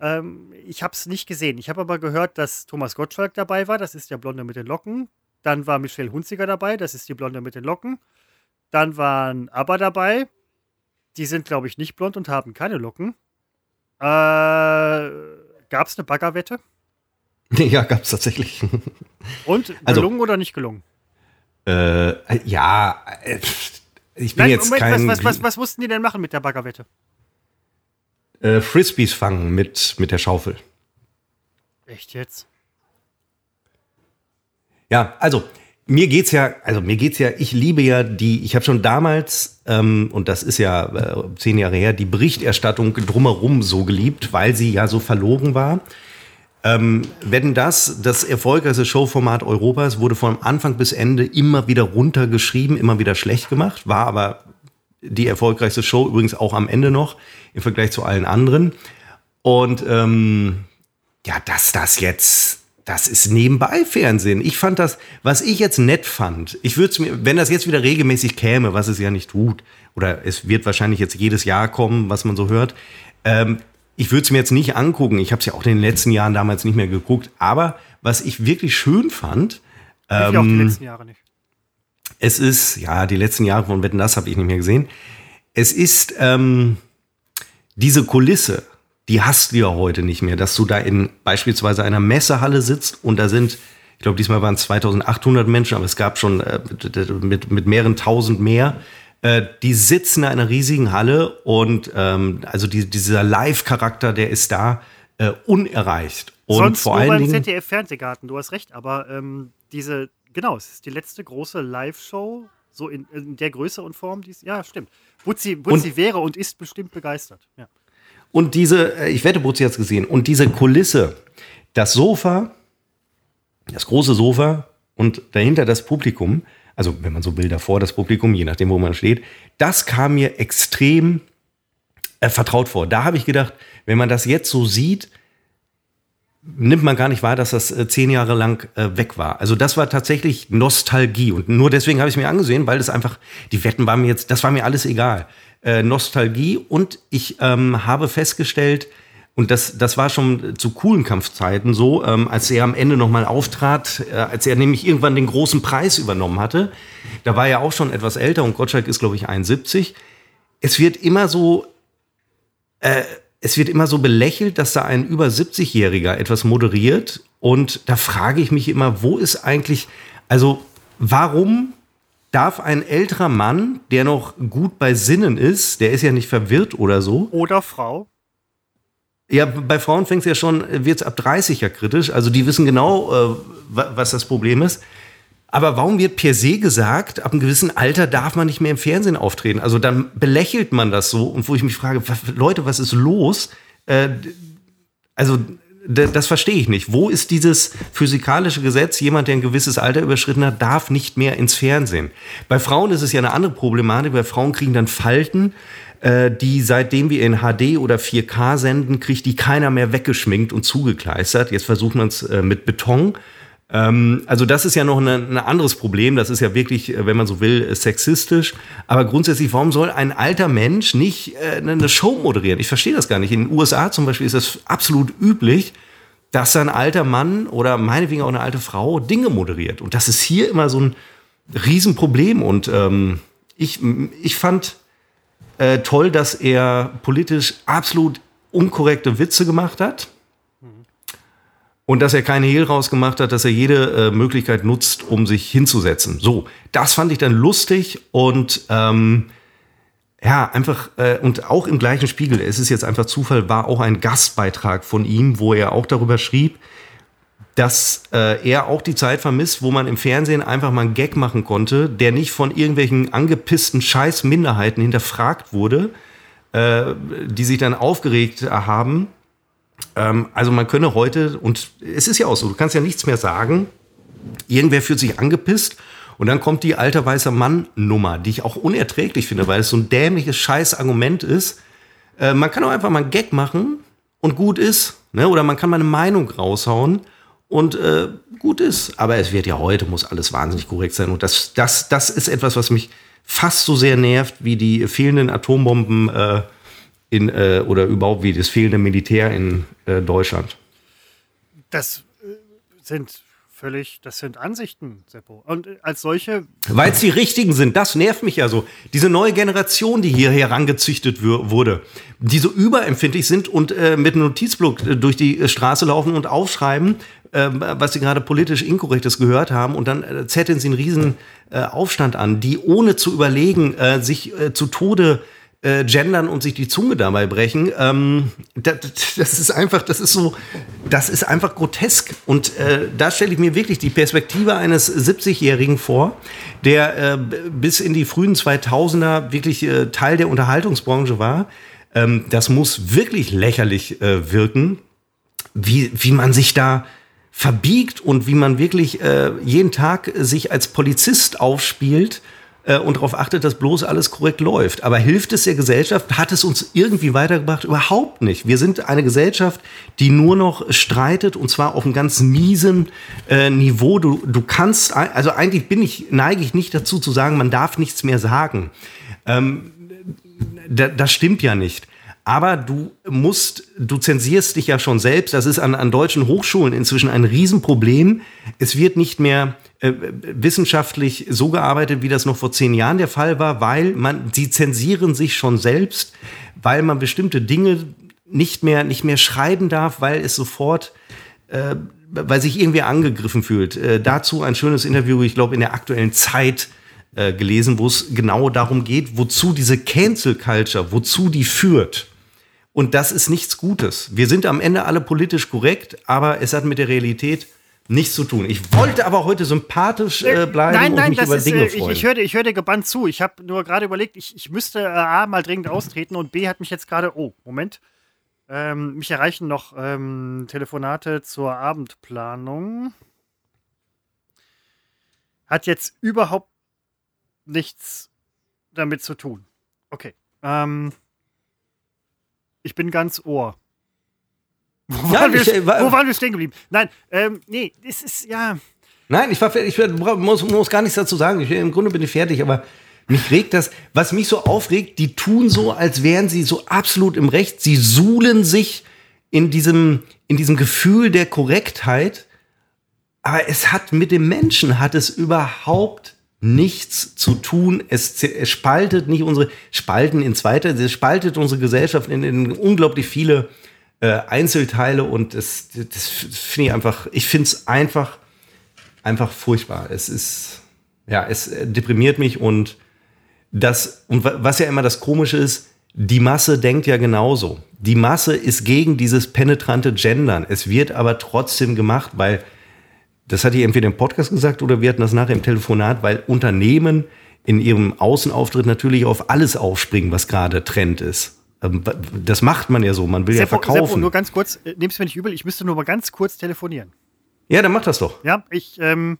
Speaker 1: Ähm, ich habe es nicht gesehen. Ich habe aber gehört, dass Thomas Gottschalk dabei war. Das ist der Blonde mit den Locken. Dann war Michelle Hunziker dabei. Das ist die Blonde mit den Locken. Dann waren ABBA dabei. Die sind, glaube ich, nicht blond und haben keine Locken. Äh, Gab es eine Baggerwette?
Speaker 2: Ja, gab es tatsächlich.
Speaker 1: Und (laughs)
Speaker 2: Also-
Speaker 1: gelungen oder nicht gelungen?
Speaker 2: äh, ja, äh, ich bin
Speaker 1: Nein,
Speaker 2: jetzt
Speaker 1: Moment,
Speaker 2: kein
Speaker 1: was, was, was, was mussten die denn machen mit der Baggerwette?
Speaker 2: Äh, Frisbees fangen mit, mit der Schaufel.
Speaker 1: Echt jetzt?
Speaker 2: Ja, also mir geht's ja, also mir geht's ja, ich liebe ja die, ich habe schon damals, ähm, und das ist ja äh, zehn Jahre her, die Berichterstattung drumherum so geliebt, weil sie ja so verlogen war. Ähm, wenn das das erfolgreichste Showformat Europas wurde von Anfang bis Ende immer wieder runtergeschrieben, immer wieder schlecht gemacht, war aber die erfolgreichste Show übrigens auch am Ende noch im Vergleich zu allen anderen. Und ähm, ja, dass das jetzt, das ist nebenbei Fernsehen. Ich fand das, was ich jetzt nett fand, ich würde es mir, wenn das jetzt wieder regelmäßig käme, was es ja nicht tut, oder es wird wahrscheinlich jetzt jedes Jahr kommen, was man so hört, ähm, ich würde es mir jetzt nicht angucken. Ich habe es ja auch in den letzten Jahren damals nicht mehr geguckt. Aber was ich wirklich schön fand,
Speaker 1: Lief ja auch die
Speaker 2: ähm,
Speaker 1: letzten Jahre nicht.
Speaker 2: Es ist, ja, die letzten Jahre von Wetten, das habe ich nicht mehr gesehen. Es ist ähm, diese Kulisse, die hast du ja heute nicht mehr, dass du da in beispielsweise einer Messehalle sitzt und da sind, ich glaube, diesmal waren es 2800 Menschen, aber es gab schon äh, mit, mit mehreren tausend mehr. Äh, die sitzen in einer riesigen Halle und ähm, also die, dieser Live-Charakter, der ist da äh, unerreicht. Und
Speaker 1: Sonst
Speaker 2: vor
Speaker 1: nur
Speaker 2: allen
Speaker 1: beim
Speaker 2: Dingen.
Speaker 1: ZDF-Fernsehgarten, du hast recht, aber ähm, diese, genau, es ist die letzte große Live-Show, so in, in der Größe und Form, die es, ja, stimmt. Butzi, Butzi wäre und ist bestimmt begeistert. Ja.
Speaker 2: Und diese, äh, ich wette, Butzi hat es gesehen, und diese Kulisse, das Sofa, das große Sofa und dahinter das Publikum, also wenn man so will, davor das Publikum, je nachdem, wo man steht, das kam mir extrem äh, vertraut vor. Da habe ich gedacht, wenn man das jetzt so sieht, nimmt man gar nicht wahr, dass das äh, zehn Jahre lang äh, weg war. Also das war tatsächlich Nostalgie. Und nur deswegen habe ich es mir angesehen, weil das einfach, die Wetten waren mir jetzt, das war mir alles egal. Äh, Nostalgie und ich ähm, habe festgestellt, und das, das war schon zu coolen Kampfzeiten so, ähm, als er am Ende nochmal auftrat, äh, als er nämlich irgendwann den großen Preis übernommen hatte. Da war er auch schon etwas älter und Gottschalk ist, glaube ich, 71. Es wird immer so, äh, es wird immer so belächelt, dass da ein über 70-Jähriger etwas moderiert. Und da frage ich mich immer, wo ist eigentlich, also warum darf ein älterer Mann, der noch gut bei Sinnen ist, der ist ja nicht verwirrt oder so.
Speaker 1: Oder Frau.
Speaker 2: Ja, bei Frauen fängt es ja schon, wird es ab 30 ja kritisch. Also die wissen genau, äh, was das Problem ist. Aber warum wird per se gesagt, ab einem gewissen Alter darf man nicht mehr im Fernsehen auftreten? Also dann belächelt man das so und wo ich mich frage, Leute, was ist los? Äh, also das verstehe ich nicht. Wo ist dieses physikalische Gesetz? Jemand, der ein gewisses Alter überschritten hat, darf nicht mehr ins Fernsehen. Bei Frauen ist es ja eine andere Problematik. Bei Frauen kriegen dann Falten, äh, die seitdem wir in HD oder 4K senden, kriegt die keiner mehr weggeschminkt und zugekleistert. Jetzt versucht man es äh, mit Beton. Ähm, also das ist ja noch ein anderes Problem. Das ist ja wirklich, äh, wenn man so will, sexistisch. Aber grundsätzlich, warum soll ein alter Mensch nicht eine Show moderieren? Ich verstehe das gar nicht. In den USA zum Beispiel ist das absolut üblich, dass ein alter Mann oder meinetwegen auch eine alte Frau Dinge moderiert. Und das ist hier immer so ein Riesenproblem. Und ähm, ich, ich fand äh, toll, dass er politisch absolut unkorrekte Witze gemacht hat. Und dass er keine Hehl rausgemacht hat, dass er jede äh, Möglichkeit nutzt, um sich hinzusetzen. So, das fand ich dann lustig und ähm, ja, einfach, äh, und auch im gleichen Spiegel, es ist jetzt einfach Zufall, war auch ein Gastbeitrag von ihm, wo er auch darüber schrieb, dass äh, er auch die Zeit vermisst, wo man im Fernsehen einfach mal einen Gag machen konnte, der nicht von irgendwelchen angepissten Scheißminderheiten hinterfragt wurde, äh, die sich dann aufgeregt haben ähm, also man könne heute, und es ist ja auch so, du kannst ja nichts mehr sagen, irgendwer fühlt sich angepisst und dann kommt die alte weiße Mann-Nummer, die ich auch unerträglich finde, weil es so ein dämliches Scheiß-Argument ist. Äh, man kann auch einfach mal einen Gag machen und gut ist. Ne? Oder man kann mal eine Meinung raushauen und äh, gut ist. Aber es wird ja heute, muss alles wahnsinnig korrekt sein. Und das, das, das ist etwas, was mich fast so sehr nervt wie die fehlenden Atombomben. Äh, in, äh, oder überhaupt wie das fehlende Militär in äh, Deutschland?
Speaker 1: Das äh, sind völlig, das sind Ansichten, Seppo. Und äh, als solche.
Speaker 2: Weil es die richtigen sind, das nervt mich ja so. Diese neue Generation, die hier herangezüchtet wurde, die so überempfindlich sind und äh, mit einem Notizblock äh, durch die Straße laufen und aufschreiben, äh, was sie gerade politisch Inkorrektes gehört haben, und dann äh, zetteln sie einen riesen Aufstand an, die ohne zu überlegen sich zu Tode äh, äh, gendern und sich die Zunge dabei brechen. Ähm, das, das, ist einfach, das ist so, das ist einfach grotesk. Und äh, da stelle ich mir wirklich die Perspektive eines 70-Jährigen vor, der äh, bis in die frühen 2000er wirklich äh, Teil der Unterhaltungsbranche war. Ähm, das muss wirklich lächerlich äh, wirken, wie, wie man sich da verbiegt und wie man wirklich äh, jeden Tag sich als Polizist aufspielt äh, und darauf achtet, dass bloß alles korrekt läuft. Aber hilft es der Gesellschaft? Hat es uns irgendwie weitergebracht? Überhaupt nicht. Wir sind eine Gesellschaft, die nur noch streitet und zwar auf einem ganz miesen äh, Niveau. Du, du kannst, also eigentlich bin ich, neige ich nicht dazu zu sagen, man darf nichts mehr sagen. Ähm, das stimmt ja nicht. Aber du musst, du zensierst dich ja schon selbst. Das ist an, an deutschen Hochschulen inzwischen ein Riesenproblem. Es wird nicht mehr äh, wissenschaftlich so gearbeitet, wie das noch vor zehn Jahren der Fall war, weil man, sie zensieren sich schon selbst, weil man bestimmte Dinge nicht mehr, nicht mehr schreiben darf, weil es sofort, äh, weil sich irgendwie angegriffen fühlt. Äh, dazu ein schönes Interview, ich glaube, in der aktuellen Zeit äh, gelesen, wo es genau darum geht, wozu diese Cancel Culture, wozu die führt. Und das ist nichts Gutes. Wir sind am Ende alle politisch korrekt, aber es hat mit der Realität nichts zu tun. Ich wollte aber heute sympathisch äh, bleiben
Speaker 1: nein, nein,
Speaker 2: und mich über
Speaker 1: ist,
Speaker 2: Dinge
Speaker 1: äh,
Speaker 2: freuen.
Speaker 1: Ich, ich höre ich hör dir gebannt zu. Ich habe nur gerade überlegt, ich, ich müsste äh, A mal dringend austreten und B hat mich jetzt gerade, oh, Moment, ähm, mich erreichen noch ähm, Telefonate zur Abendplanung. Hat jetzt überhaupt nichts damit zu tun. Okay. Ähm, Ich bin ganz Ohr. Wo,
Speaker 2: Ja,
Speaker 1: waren, wir,
Speaker 2: ich, äh, war-
Speaker 1: wo waren wir stehen geblieben? Nein, ähm, nee, es ist, ja.
Speaker 2: Nein, ich, war, fertig. ich muss, muss gar nichts dazu sagen. Ich, Im Grunde bin ich fertig, aber mich regt das, was mich so aufregt, die tun so, als wären sie so absolut im Recht. Sie suhlen sich in diesem, in diesem Gefühl der Korrektheit. Aber es hat mit dem Menschen hat es überhaupt nichts zu tun. Es, es spaltet nicht unsere, spalten in zweiter, es spaltet unsere Gesellschaft in, in unglaublich viele äh, Einzelteile und das, das finde ich einfach, ich finde es einfach, einfach furchtbar. Es ist, ja, es äh, deprimiert mich und das, und wa- was ja immer das Komische ist, die Masse denkt ja genauso. Die Masse ist gegen dieses penetrante Gendern. Es wird aber trotzdem gemacht, weil, das hatte ich entweder im Podcast gesagt oder wir hatten das nachher im Telefonat, weil Unternehmen in ihrem Außenauftritt natürlich auf alles aufspringen, was gerade Trend ist. Ähm, Das macht man ja so, man will ja
Speaker 1: Seppo,
Speaker 2: verkaufen.
Speaker 1: Seppo, nur ganz kurz, äh, nimm's mir nicht übel, ich müsste nur mal ganz kurz telefonieren.
Speaker 2: ja, dann mach das doch.
Speaker 1: Ja, ich, ähm,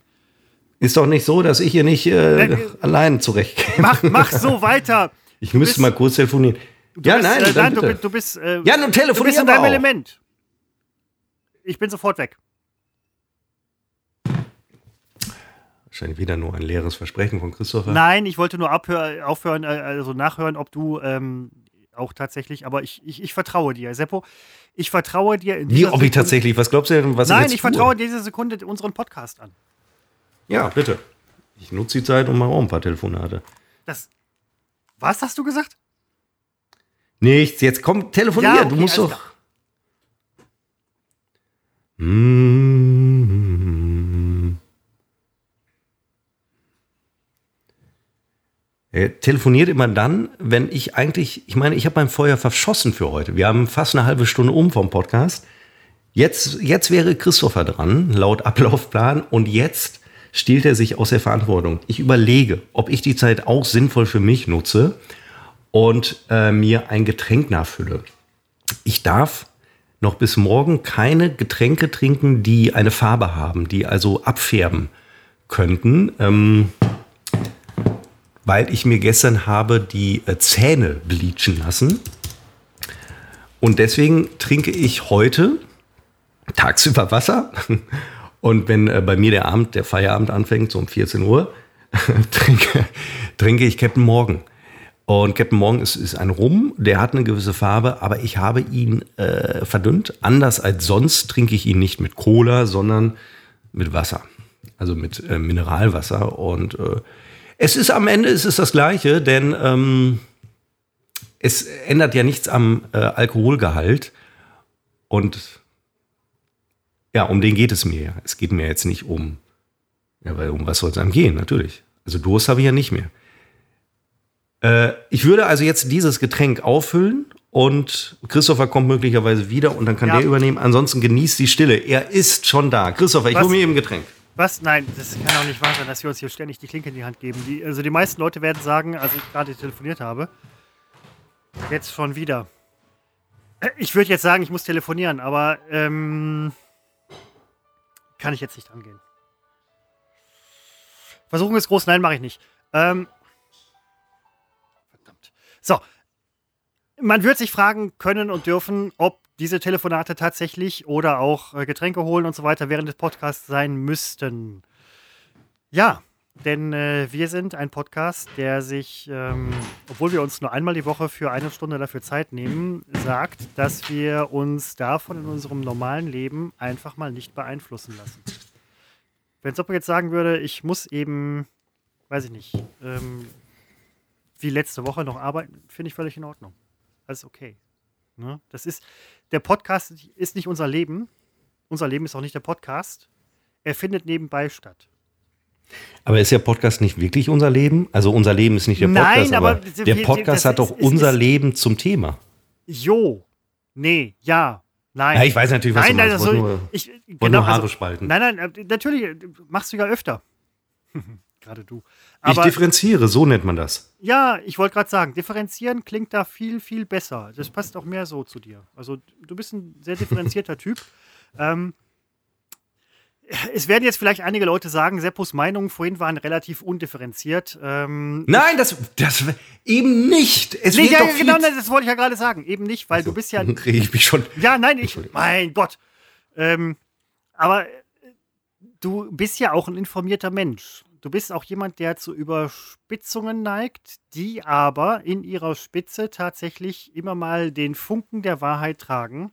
Speaker 2: Ist doch nicht so, dass ich hier nicht äh,
Speaker 1: Nein, äh,
Speaker 2: allein zurechtkäme.
Speaker 1: mach, mach so weiter. (laughs)
Speaker 2: Ich
Speaker 1: Du
Speaker 2: müsste
Speaker 1: bist-
Speaker 2: mal kurz telefonieren.
Speaker 1: Du
Speaker 2: ja,
Speaker 1: bist,
Speaker 2: nein,
Speaker 1: äh, nein du, du bist, äh,
Speaker 2: Ja, nun
Speaker 1: du
Speaker 2: telefonier
Speaker 1: bist in deinem
Speaker 2: auch.
Speaker 1: Element. Ich bin sofort weg.
Speaker 2: Wahrscheinlich wieder nur ein leeres Versprechen von Christopher.
Speaker 1: Nein, ich wollte nur abhör, aufhören, äh, also nachhören, ob du ähm, auch tatsächlich, aber ich, ich, ich vertraue dir, Seppo. Ich vertraue dir in
Speaker 2: Wie, ob ich
Speaker 1: Sekunde-
Speaker 2: tatsächlich, was glaubst du denn, was
Speaker 1: Nein,
Speaker 2: ich
Speaker 1: ich,
Speaker 2: jetzt tue?
Speaker 1: vertraue dieser Sekunde unseren Podcast an.
Speaker 2: Ja, bitte. Ich nutze die Zeit und mache auch ein paar Telefonate.
Speaker 1: Das. Was hast du gesagt?
Speaker 2: Nichts, jetzt komm, telefonier,
Speaker 1: Ja,
Speaker 2: du
Speaker 1: okay,
Speaker 2: musst
Speaker 1: alles
Speaker 2: doch. Mm. Telefoniert immer dann, wenn ich eigentlich, ich meine, ich habe mein Feuer verschossen für heute. Wir haben fast eine halbe Stunde um vom Podcast. Jetzt, jetzt wäre Christopher dran, laut Ablaufplan, und jetzt stiehlt er sich aus der Verantwortung. Ich überlege, ob ich die Zeit auch sinnvoll für mich nutze und äh, mir ein Getränk nachfülle. Ich darf noch bis morgen keine Getränke trinken, die eine Farbe haben, die also abfärben könnten, ähm, weil ich mir gestern habe die äh, Zähne bleachen lassen. Und deswegen trinke ich heute tagsüber Wasser. (laughs) Und wenn äh, bei mir der Abend, der Feierabend anfängt, so um 14 Uhr, (laughs) trinke, trinke ich Captain Morgan. Und Captain Morgan ist, ist ein Rum, der hat eine gewisse Farbe, aber ich habe ihn äh, verdünnt. Anders als sonst trinke ich ihn nicht mit Cola, sondern mit Wasser. Also mit äh, Mineralwasser. Und äh, es ist am Ende ist es das Gleiche, denn ähm, es ändert ja nichts am äh, Alkoholgehalt. Und ja, um den geht es mir ja. Es geht mir jetzt nicht um, ja, weil um was soll es einem gehen, natürlich. Also Durst habe ich ja nicht mehr. Äh, ich würde also jetzt dieses Getränk auffüllen und Christopher kommt möglicherweise wieder und dann kann
Speaker 1: Ja.
Speaker 2: der übernehmen. Ansonsten genießt die Stille. Er ist schon da. Christopher, ich hole mir eben ein Getränk.
Speaker 1: Was? Nein, das kann auch nicht wahr sein, dass wir uns hier ständig die Klinke in die Hand geben. Die, also die meisten Leute werden sagen, als ich gerade telefoniert habe, jetzt schon wieder. Ich würde jetzt sagen, ich muss telefonieren, aber ähm, kann ich jetzt nicht angehen. Versuchung ist groß, nein, mache ich nicht. Ähm, verdammt. So. Man wird sich fragen können und dürfen, ob diese Telefonate tatsächlich oder auch äh, Getränke holen und so weiter während des Podcasts sein müssten. Ja, denn äh, wir sind ein Podcast, der sich, ähm, obwohl wir uns nur einmal die Woche für eine Stunde dafür Zeit nehmen, sagt, dass wir uns davon in unserem normalen Leben einfach mal nicht beeinflussen lassen. Wenn Soppo jetzt sagen würde, ich muss eben, weiß ich nicht, ähm, wie letzte Woche noch arbeiten, finde ich völlig in Ordnung. Alles okay. Ne? Das ist, der Podcast ist nicht unser Leben. Unser Leben ist auch nicht der Podcast. Er findet nebenbei statt.
Speaker 2: Aber ist der Podcast nicht wirklich unser Leben? Also unser Leben ist nicht der
Speaker 1: Nein,
Speaker 2: Podcast, aber,
Speaker 1: aber
Speaker 2: der Podcast hat doch unser
Speaker 1: ist-
Speaker 2: Leben zum Thema.
Speaker 1: Jo. Nee, ja. Nein.
Speaker 2: Ja, ich weiß natürlich, was
Speaker 1: nein,
Speaker 2: du
Speaker 1: nein,
Speaker 2: meinst.
Speaker 1: also,
Speaker 2: Wollte nur-
Speaker 1: ich,
Speaker 2: Wollte
Speaker 1: genau,
Speaker 2: nur Haare
Speaker 1: also,
Speaker 2: spalten.
Speaker 1: Nein, nein, äh, natürlich, äh, machst du ja öfter. (laughs) Gerade du.
Speaker 2: ich
Speaker 1: Aber
Speaker 2: differenziere, so nennt man das.
Speaker 1: ja, ich wollte gerade sagen, differenzieren klingt da viel, viel besser. Das passt auch mehr so zu dir. Also du bist ein sehr differenzierter Typ. (laughs) Ähm, es werden jetzt vielleicht einige Leute sagen, Seppos Meinungen vorhin waren relativ undifferenziert. Ähm,
Speaker 2: Nein, das, das eben nicht. Es
Speaker 1: nee,
Speaker 2: wird
Speaker 1: ja, genau, das wollte ich ja gerade sagen. Eben nicht, weil du bist ja. (laughs)
Speaker 2: Rege ich mich schon.
Speaker 1: Ja, nein, ich. Mein Gott. Ähm, aber du bist ja auch ein informierter Mensch. Du bist auch jemand, der zu Überspitzungen neigt, die aber in ihrer Spitze tatsächlich immer mal den Funken der Wahrheit tragen,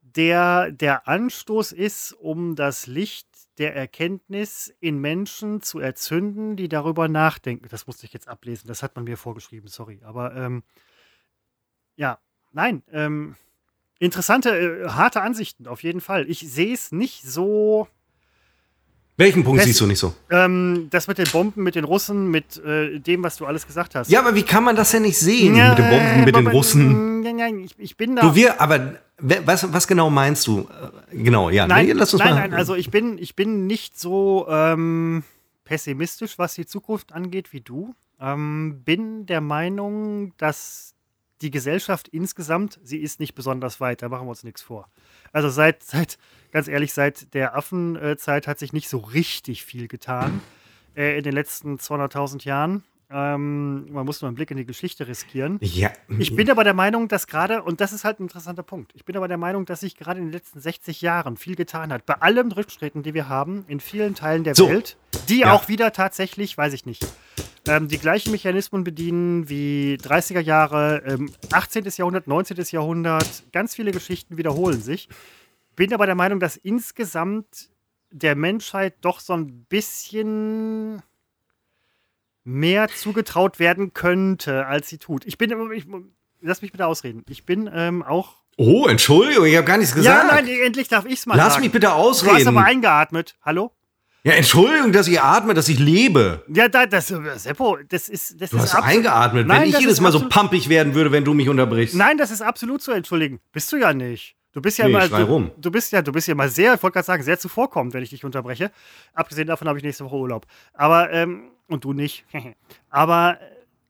Speaker 1: der der Anstoß ist, um das Licht der Erkenntnis in Menschen zu erzünden, die darüber nachdenken. Das musste ich jetzt ablesen, das hat man mir vorgeschrieben, sorry. Aber ähm, ja, nein, ähm, interessante, äh, harte Ansichten auf jeden Fall. Ich sehe es nicht so
Speaker 2: Welchen Punkt
Speaker 1: Pest-
Speaker 2: siehst du nicht so?
Speaker 1: ähm, das mit den Bomben, mit den Russen, mit äh, dem, was du alles gesagt hast.
Speaker 2: Ja, aber wie kann man das denn nicht sehen?
Speaker 1: Ja,
Speaker 2: mit den Bomben, mit den Russen.
Speaker 1: Ja, ja, ich, ich bin da.
Speaker 2: Du, wir, aber was, was genau meinst du? Äh, Genau, ja.
Speaker 1: nein,
Speaker 2: nee, lass uns
Speaker 1: nein,
Speaker 2: mal.
Speaker 1: nein, also ich bin, ich bin nicht so ähm, pessimistisch, was die Zukunft angeht, wie du. Ähm, bin der Meinung, dass die Gesellschaft insgesamt, sie ist nicht besonders weit, da machen wir uns nichts vor. Also seit, (laughs) seit ganz ehrlich, seit der Affenzeit hat sich nicht so richtig viel getan äh, in den letzten 200.000 Jahren. Ähm, man muss nur einen Blick in die Geschichte riskieren.
Speaker 2: ja,
Speaker 1: Ich bin aber der Meinung, dass gerade, und das ist halt ein interessanter Punkt, ich bin aber der Meinung, dass sich gerade in den letzten 60 Jahren viel getan hat. Bei allem Rückschritten, die wir haben, in vielen Teilen der
Speaker 2: So.
Speaker 1: Welt, die
Speaker 2: Ja.
Speaker 1: auch wieder tatsächlich, weiß ich nicht, ähm, die gleichen Mechanismen bedienen wie 30er Jahre, ähm, 18. Jahrhundert, 19. Jahrhundert. Ganz viele Geschichten wiederholen sich. Bin aber der Meinung, dass insgesamt der Menschheit doch so ein bisschen mehr zugetraut werden könnte, als sie tut. Ich bin, ich, lass mich bitte ausreden. Ich bin ähm, auch.
Speaker 2: oh, Entschuldigung, ich habe gar nichts gesagt.
Speaker 1: Ja, nein, endlich darf ich es mal
Speaker 2: Lass
Speaker 1: sagen.
Speaker 2: mich bitte
Speaker 1: Du hast
Speaker 2: ausreden.
Speaker 1: aber eingeatmet. Hallo?
Speaker 2: Ja, Entschuldigung, dass ich atme, dass ich lebe.
Speaker 1: Ja, da, das, Seppo, das ist, das
Speaker 2: Du
Speaker 1: ist
Speaker 2: hast
Speaker 1: absolut-
Speaker 2: eingeatmet.
Speaker 1: Nein,
Speaker 2: Wenn ich jedes Mal so pampig werden würde, wenn du mich unterbrichst.
Speaker 1: Nein, das ist absolut zu entschuldigen. Bist du ja nicht. Du bist ja
Speaker 2: Nee, schrei
Speaker 1: du,
Speaker 2: rum.
Speaker 1: du bist ja, du bist ja mal sehr, ich wollte gerade sagen, sehr zuvorkommend, wenn ich dich unterbreche. Abgesehen davon habe ich nächste Woche Urlaub. Aber, ähm, und du nicht. (laughs) Aber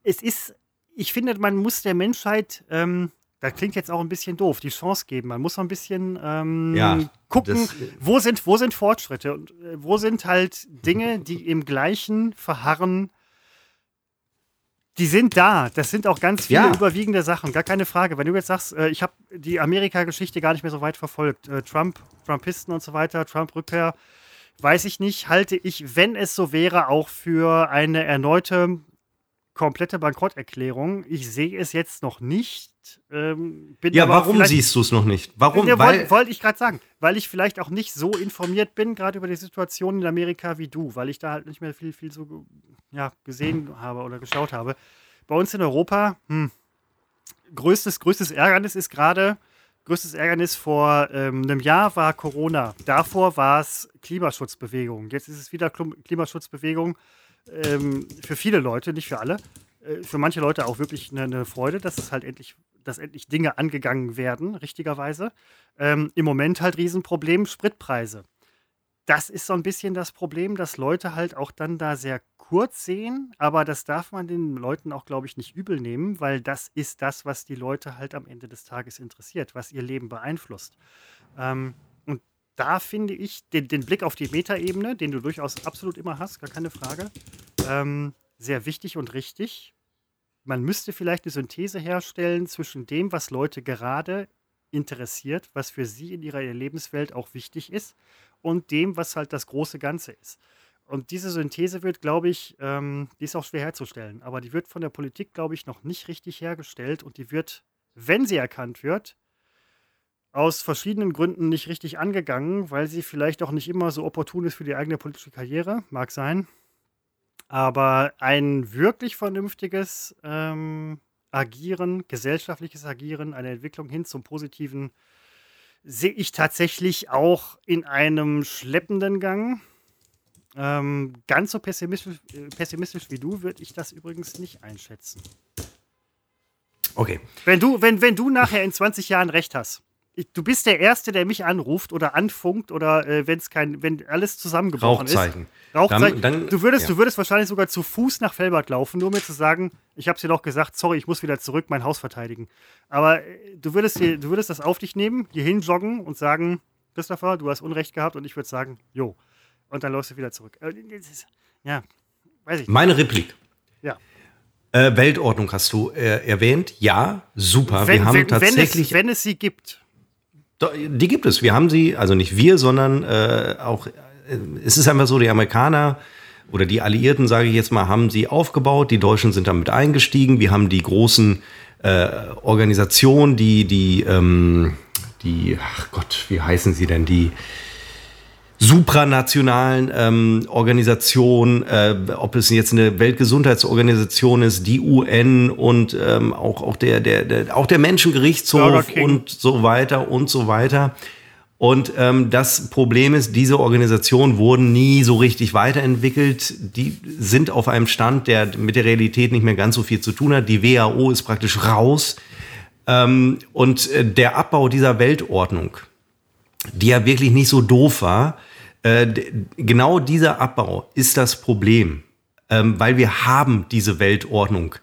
Speaker 1: es ist, ich finde, man muss der Menschheit, ähm, das klingt jetzt auch ein bisschen doof, die Chance geben. Man muss so ein bisschen ähm,
Speaker 2: Ja,
Speaker 1: gucken,
Speaker 2: das-
Speaker 1: wo sind, wo sind Fortschritte und äh, wo sind halt Dinge, die im Gleichen verharren. Die sind da. Das sind auch ganz viele
Speaker 2: Ja.
Speaker 1: überwiegende Sachen, gar keine Frage. Wenn du jetzt sagst, äh, ich habe die Amerika-Geschichte gar nicht mehr so weit verfolgt, äh, Trump, Trumpisten und so weiter, Trump-Rückkehr, weiß ich nicht, halte ich, wenn es so wäre, auch für eine erneute komplette Bankrotterklärung. Ich sehe es jetzt noch nicht. Ähm, bin
Speaker 2: Ja, warum siehst du es noch nicht? Warum?
Speaker 1: ja, wollte wollt ich gerade sagen, weil ich vielleicht auch nicht so informiert bin, gerade über die Situation in Amerika wie du, weil ich da halt nicht mehr viel, viel so ja, gesehen habe oder geschaut habe. Bei uns in Europa, hm, größtes, größtes Ärgernis ist gerade, größtes Ärgernis vor ähm, einem Jahr war Corona. Davor war es Klimaschutzbewegung. Jetzt ist es wieder Klimaschutzbewegung ähm, für viele Leute, nicht für alle. Äh, für manche Leute auch wirklich eine, eine Freude, dass es halt endlich, dass endlich Dinge angegangen werden, richtigerweise. Ähm, Im Moment halt Riesenproblem, Spritpreise. Das ist so ein bisschen das Problem, dass Leute halt auch dann da sehr kurz sehen, aber das darf man den Leuten auch, glaube ich, nicht übel nehmen, weil das ist das, was die Leute halt am Ende des Tages interessiert, was ihr Leben beeinflusst. Ähm, und da finde ich den, den Blick auf die Metaebene, den du durchaus absolut immer hast, gar keine Frage, ähm, sehr wichtig und richtig. Man müsste vielleicht eine Synthese herstellen zwischen dem, was Leute gerade interessiert, was für sie in ihrer Lebenswelt auch wichtig ist, und dem, was halt das große Ganze ist. Und diese Synthese wird, glaube ich, ähm, die ist auch schwer herzustellen, aber die wird von der Politik, glaube ich, noch nicht richtig hergestellt und die wird, wenn sie erkannt wird, aus verschiedenen Gründen nicht richtig angegangen, weil sie vielleicht auch nicht immer so opportun ist für die eigene politische Karriere, mag sein. Aber ein wirklich vernünftiges ähm, Agieren, gesellschaftliches Agieren, eine Entwicklung hin zum Positiven, sehe ich tatsächlich auch in einem schleppenden Gang. Ähm, ganz so pessimistisch, äh, pessimistisch wie du würde ich das übrigens nicht einschätzen.
Speaker 2: okay.
Speaker 1: Wenn du, wenn, wenn du nachher in 20 Jahren recht hast, du bist der Erste, der mich anruft oder anfunkt oder äh, wenn es kein, wenn alles zusammengebrochen
Speaker 2: Rauchzeichen.
Speaker 1: ist. Rauchzeichen.
Speaker 2: Dann- dann-
Speaker 1: du, würdest,
Speaker 2: ja.
Speaker 1: du würdest wahrscheinlich sogar zu Fuß nach Felbert laufen, nur um mir zu sagen, ich habe dir doch gesagt, sorry, ich muss wieder zurück mein Haus verteidigen. Aber äh, du würdest, dir, du würdest das auf dich nehmen, hier hinjoggen und sagen, Christopher, du hast Unrecht gehabt und ich würde sagen, jo. Und dann läufst du wieder zurück. Äh, ja,
Speaker 2: weiß ich. Meine Replik.
Speaker 1: Ja.
Speaker 2: Äh, Weltordnung hast du äh, erwähnt. Ja, super.
Speaker 1: Wenn,
Speaker 2: wir haben
Speaker 1: wenn,
Speaker 2: tatsächlich.
Speaker 1: Wenn es, wenn es, sie gibt.
Speaker 2: Die gibt es. Wir haben sie, also nicht wir, sondern äh, auch. Äh, es ist einfach so, die Amerikaner oder die Alliierten, sage ich jetzt mal, haben sie aufgebaut. Die Deutschen sind damit eingestiegen. Wir haben die großen äh, Organisationen, die, die, ähm, die, ach Gott, wie heißen sie denn, die supranationalen ähm, Organisationen, äh, ob es jetzt eine Weltgesundheitsorganisation ist, die UN und ähm, auch, auch, der, der, der, auch der Menschengerichtshof und so weiter und so weiter. Und ähm, das Problem ist, diese Organisationen wurden nie so richtig weiterentwickelt. Die sind auf einem Stand, der mit der Realität nicht mehr ganz so viel zu tun hat. Die WHO ist praktisch raus. Ähm, und äh, der Abbau dieser Weltordnung, die ja wirklich nicht so doof war, äh, genau dieser Abbau ist das Problem, ähm, weil wir haben diese Weltordnung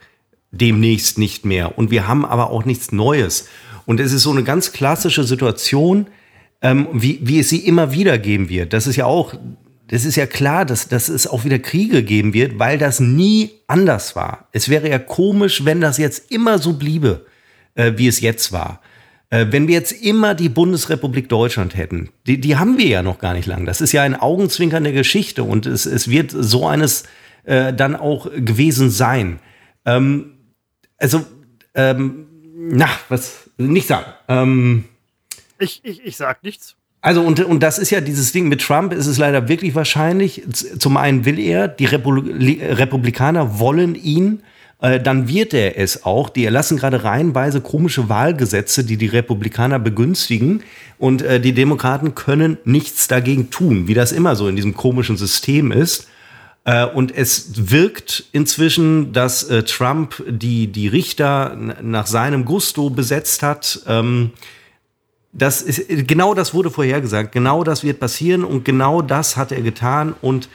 Speaker 2: demnächst nicht mehr und wir haben aber auch nichts Neues. Und es ist so eine ganz klassische Situation, ähm, wie, wie es sie immer wieder geben wird. Das ist ja auch, das ist ja klar, dass, dass es auch wieder Kriege geben wird, weil das nie anders war. Es wäre ja komisch, wenn das jetzt immer so bliebe, äh, wie es jetzt war. Äh, wenn wir jetzt immer die Bundesrepublik Deutschland hätten, die, die haben wir ja noch gar nicht lang. Das ist ja ein Augenzwinkern der Geschichte und es, es wird so eines äh, dann auch gewesen sein. Ähm, also, ähm, na, was, nicht sagen. Ähm,
Speaker 1: ich, ich, ich sag nichts.
Speaker 2: Also, und, und das ist ja dieses Ding mit Trump, ist es leider wirklich wahrscheinlich. Zum einen will er, die Republikaner wollen ihn, äh, dann wird er es auch. Die erlassen gerade reihenweise komische Wahlgesetze, die die Republikaner begünstigen. Und äh, die Demokraten können nichts dagegen tun, wie das immer so in diesem komischen System ist. Äh, und es wirkt inzwischen, dass äh, Trump die, die Richter nach seinem Gusto besetzt hat. Ähm, das ist, genau das wurde vorhergesagt. Genau das wird passieren und genau das hat er getan und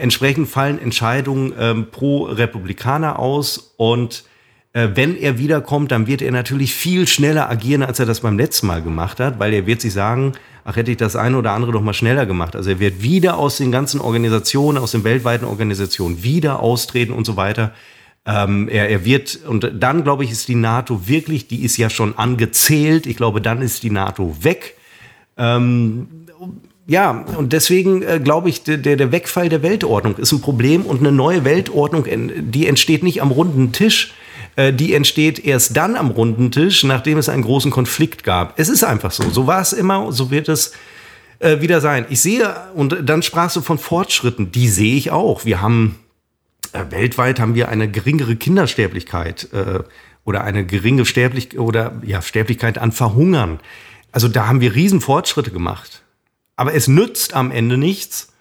Speaker 2: entsprechend fallen Entscheidungen ähm, pro Republikaner aus und äh, wenn er wiederkommt, dann wird er natürlich viel schneller agieren, als er das beim letzten Mal gemacht hat, weil er wird sich sagen, ach hätte ich das eine oder andere doch mal schneller gemacht. Also er wird wieder aus den ganzen Organisationen, aus den weltweiten Organisationen wieder austreten und so weiter. Ähm, er, er wird, und dann glaube ich, ist die NATO wirklich, die ist ja schon angezählt. Ich glaube, dann ist die NATO weg. Ähm, ja, und deswegen äh, glaube ich, der, der Wegfall der Weltordnung ist ein Problem und eine neue Weltordnung, die entsteht nicht am runden Tisch, äh, die entsteht erst dann am runden Tisch, nachdem es einen großen Konflikt gab. Es ist einfach so. So war es immer, so wird es äh, wieder sein. Ich sehe, und dann sprachst du von Fortschritten, die sehe ich auch. Wir haben äh, weltweit haben wir eine geringere Kindersterblichkeit äh, oder eine geringe Sterblich oder ja, Sterblichkeit an Verhungern. Also da haben wir riesen Fortschritte gemacht. Aber es nützt am Ende nichts,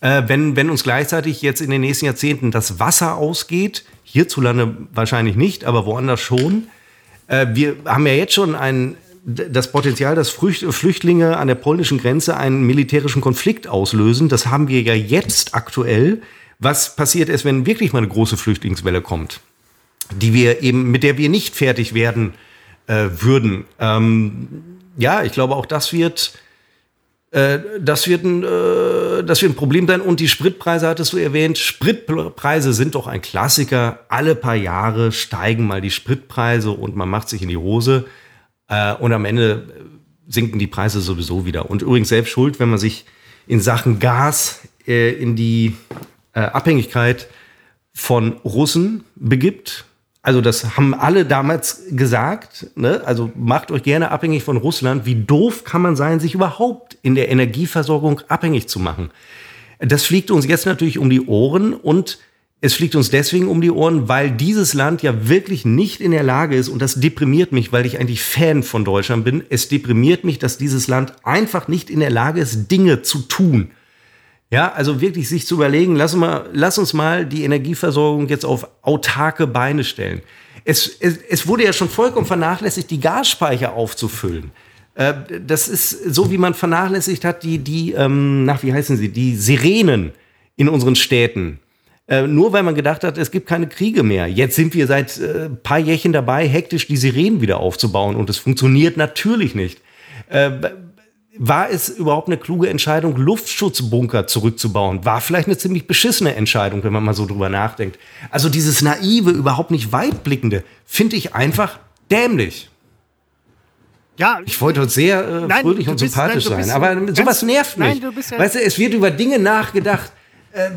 Speaker 2: äh, wenn, wenn uns gleichzeitig jetzt in den nächsten Jahrzehnten das Wasser ausgeht. Hierzulande wahrscheinlich nicht, aber woanders schon. Äh, wir haben ja jetzt schon ein, das Potenzial, dass Flüchtlinge an der polnischen Grenze einen militärischen Konflikt auslösen. Das haben wir ja jetzt aktuell was passiert ist, wenn wirklich mal eine große Flüchtlingswelle kommt, die wir eben, mit der wir nicht fertig werden äh, würden. Ähm, ja, ich glaube, auch das wird, das, wird ein, äh, das wird ein Problem sein. Und die Spritpreise hattest du erwähnt. Spritpreise sind doch ein Klassiker. Alle paar Jahre steigen mal die Spritpreise und man macht sich in die Hose. Äh, und am Ende sinken die Preise sowieso wieder. Und übrigens selbst schuld, wenn man sich in Sachen Gas äh, in die äh, Abhängigkeit von Russen begibt. Also das haben alle damals gesagt. Ne? Also macht euch gerne abhängig von Russland. Wie doof kann man sein, sich überhaupt in der Energieversorgung abhängig zu machen? Das fliegt uns jetzt natürlich um die Ohren und es fliegt uns deswegen um die Ohren, weil dieses Land ja wirklich nicht in der Lage ist, und das deprimiert mich, weil ich eigentlich Fan von Deutschland bin, es deprimiert mich, dass dieses Land einfach nicht in der Lage ist, Dinge zu tun. Ja, also wirklich sich zu überlegen, lass, mal, lass uns mal die Energieversorgung jetzt auf autarke Beine stellen. Es, es, es wurde ja schon vollkommen vernachlässigt, die Gasspeicher aufzufüllen. Äh, das ist so, wie man vernachlässigt hat, die, die ähm, nach, wie heißen sie, die Sirenen in unseren Städten. Äh, nur weil man gedacht hat, es gibt keine Kriege mehr. Jetzt sind wir seit äh, paar Jährchen dabei, hektisch die Sirenen wieder aufzubauen und es funktioniert natürlich nicht. Äh, war es überhaupt eine kluge Entscheidung, Luftschutzbunker zurückzubauen? War vielleicht eine ziemlich beschissene Entscheidung, wenn man mal so drüber nachdenkt. Also dieses naive, überhaupt nicht weitblickende, finde ich einfach dämlich. Ja, ich wollte heute sehr äh, nein, fröhlich und bist, sympathisch nein, sein, aber sowas nervt mich. Nein, du bist ja weißt du, es wird über Dinge nachgedacht, äh,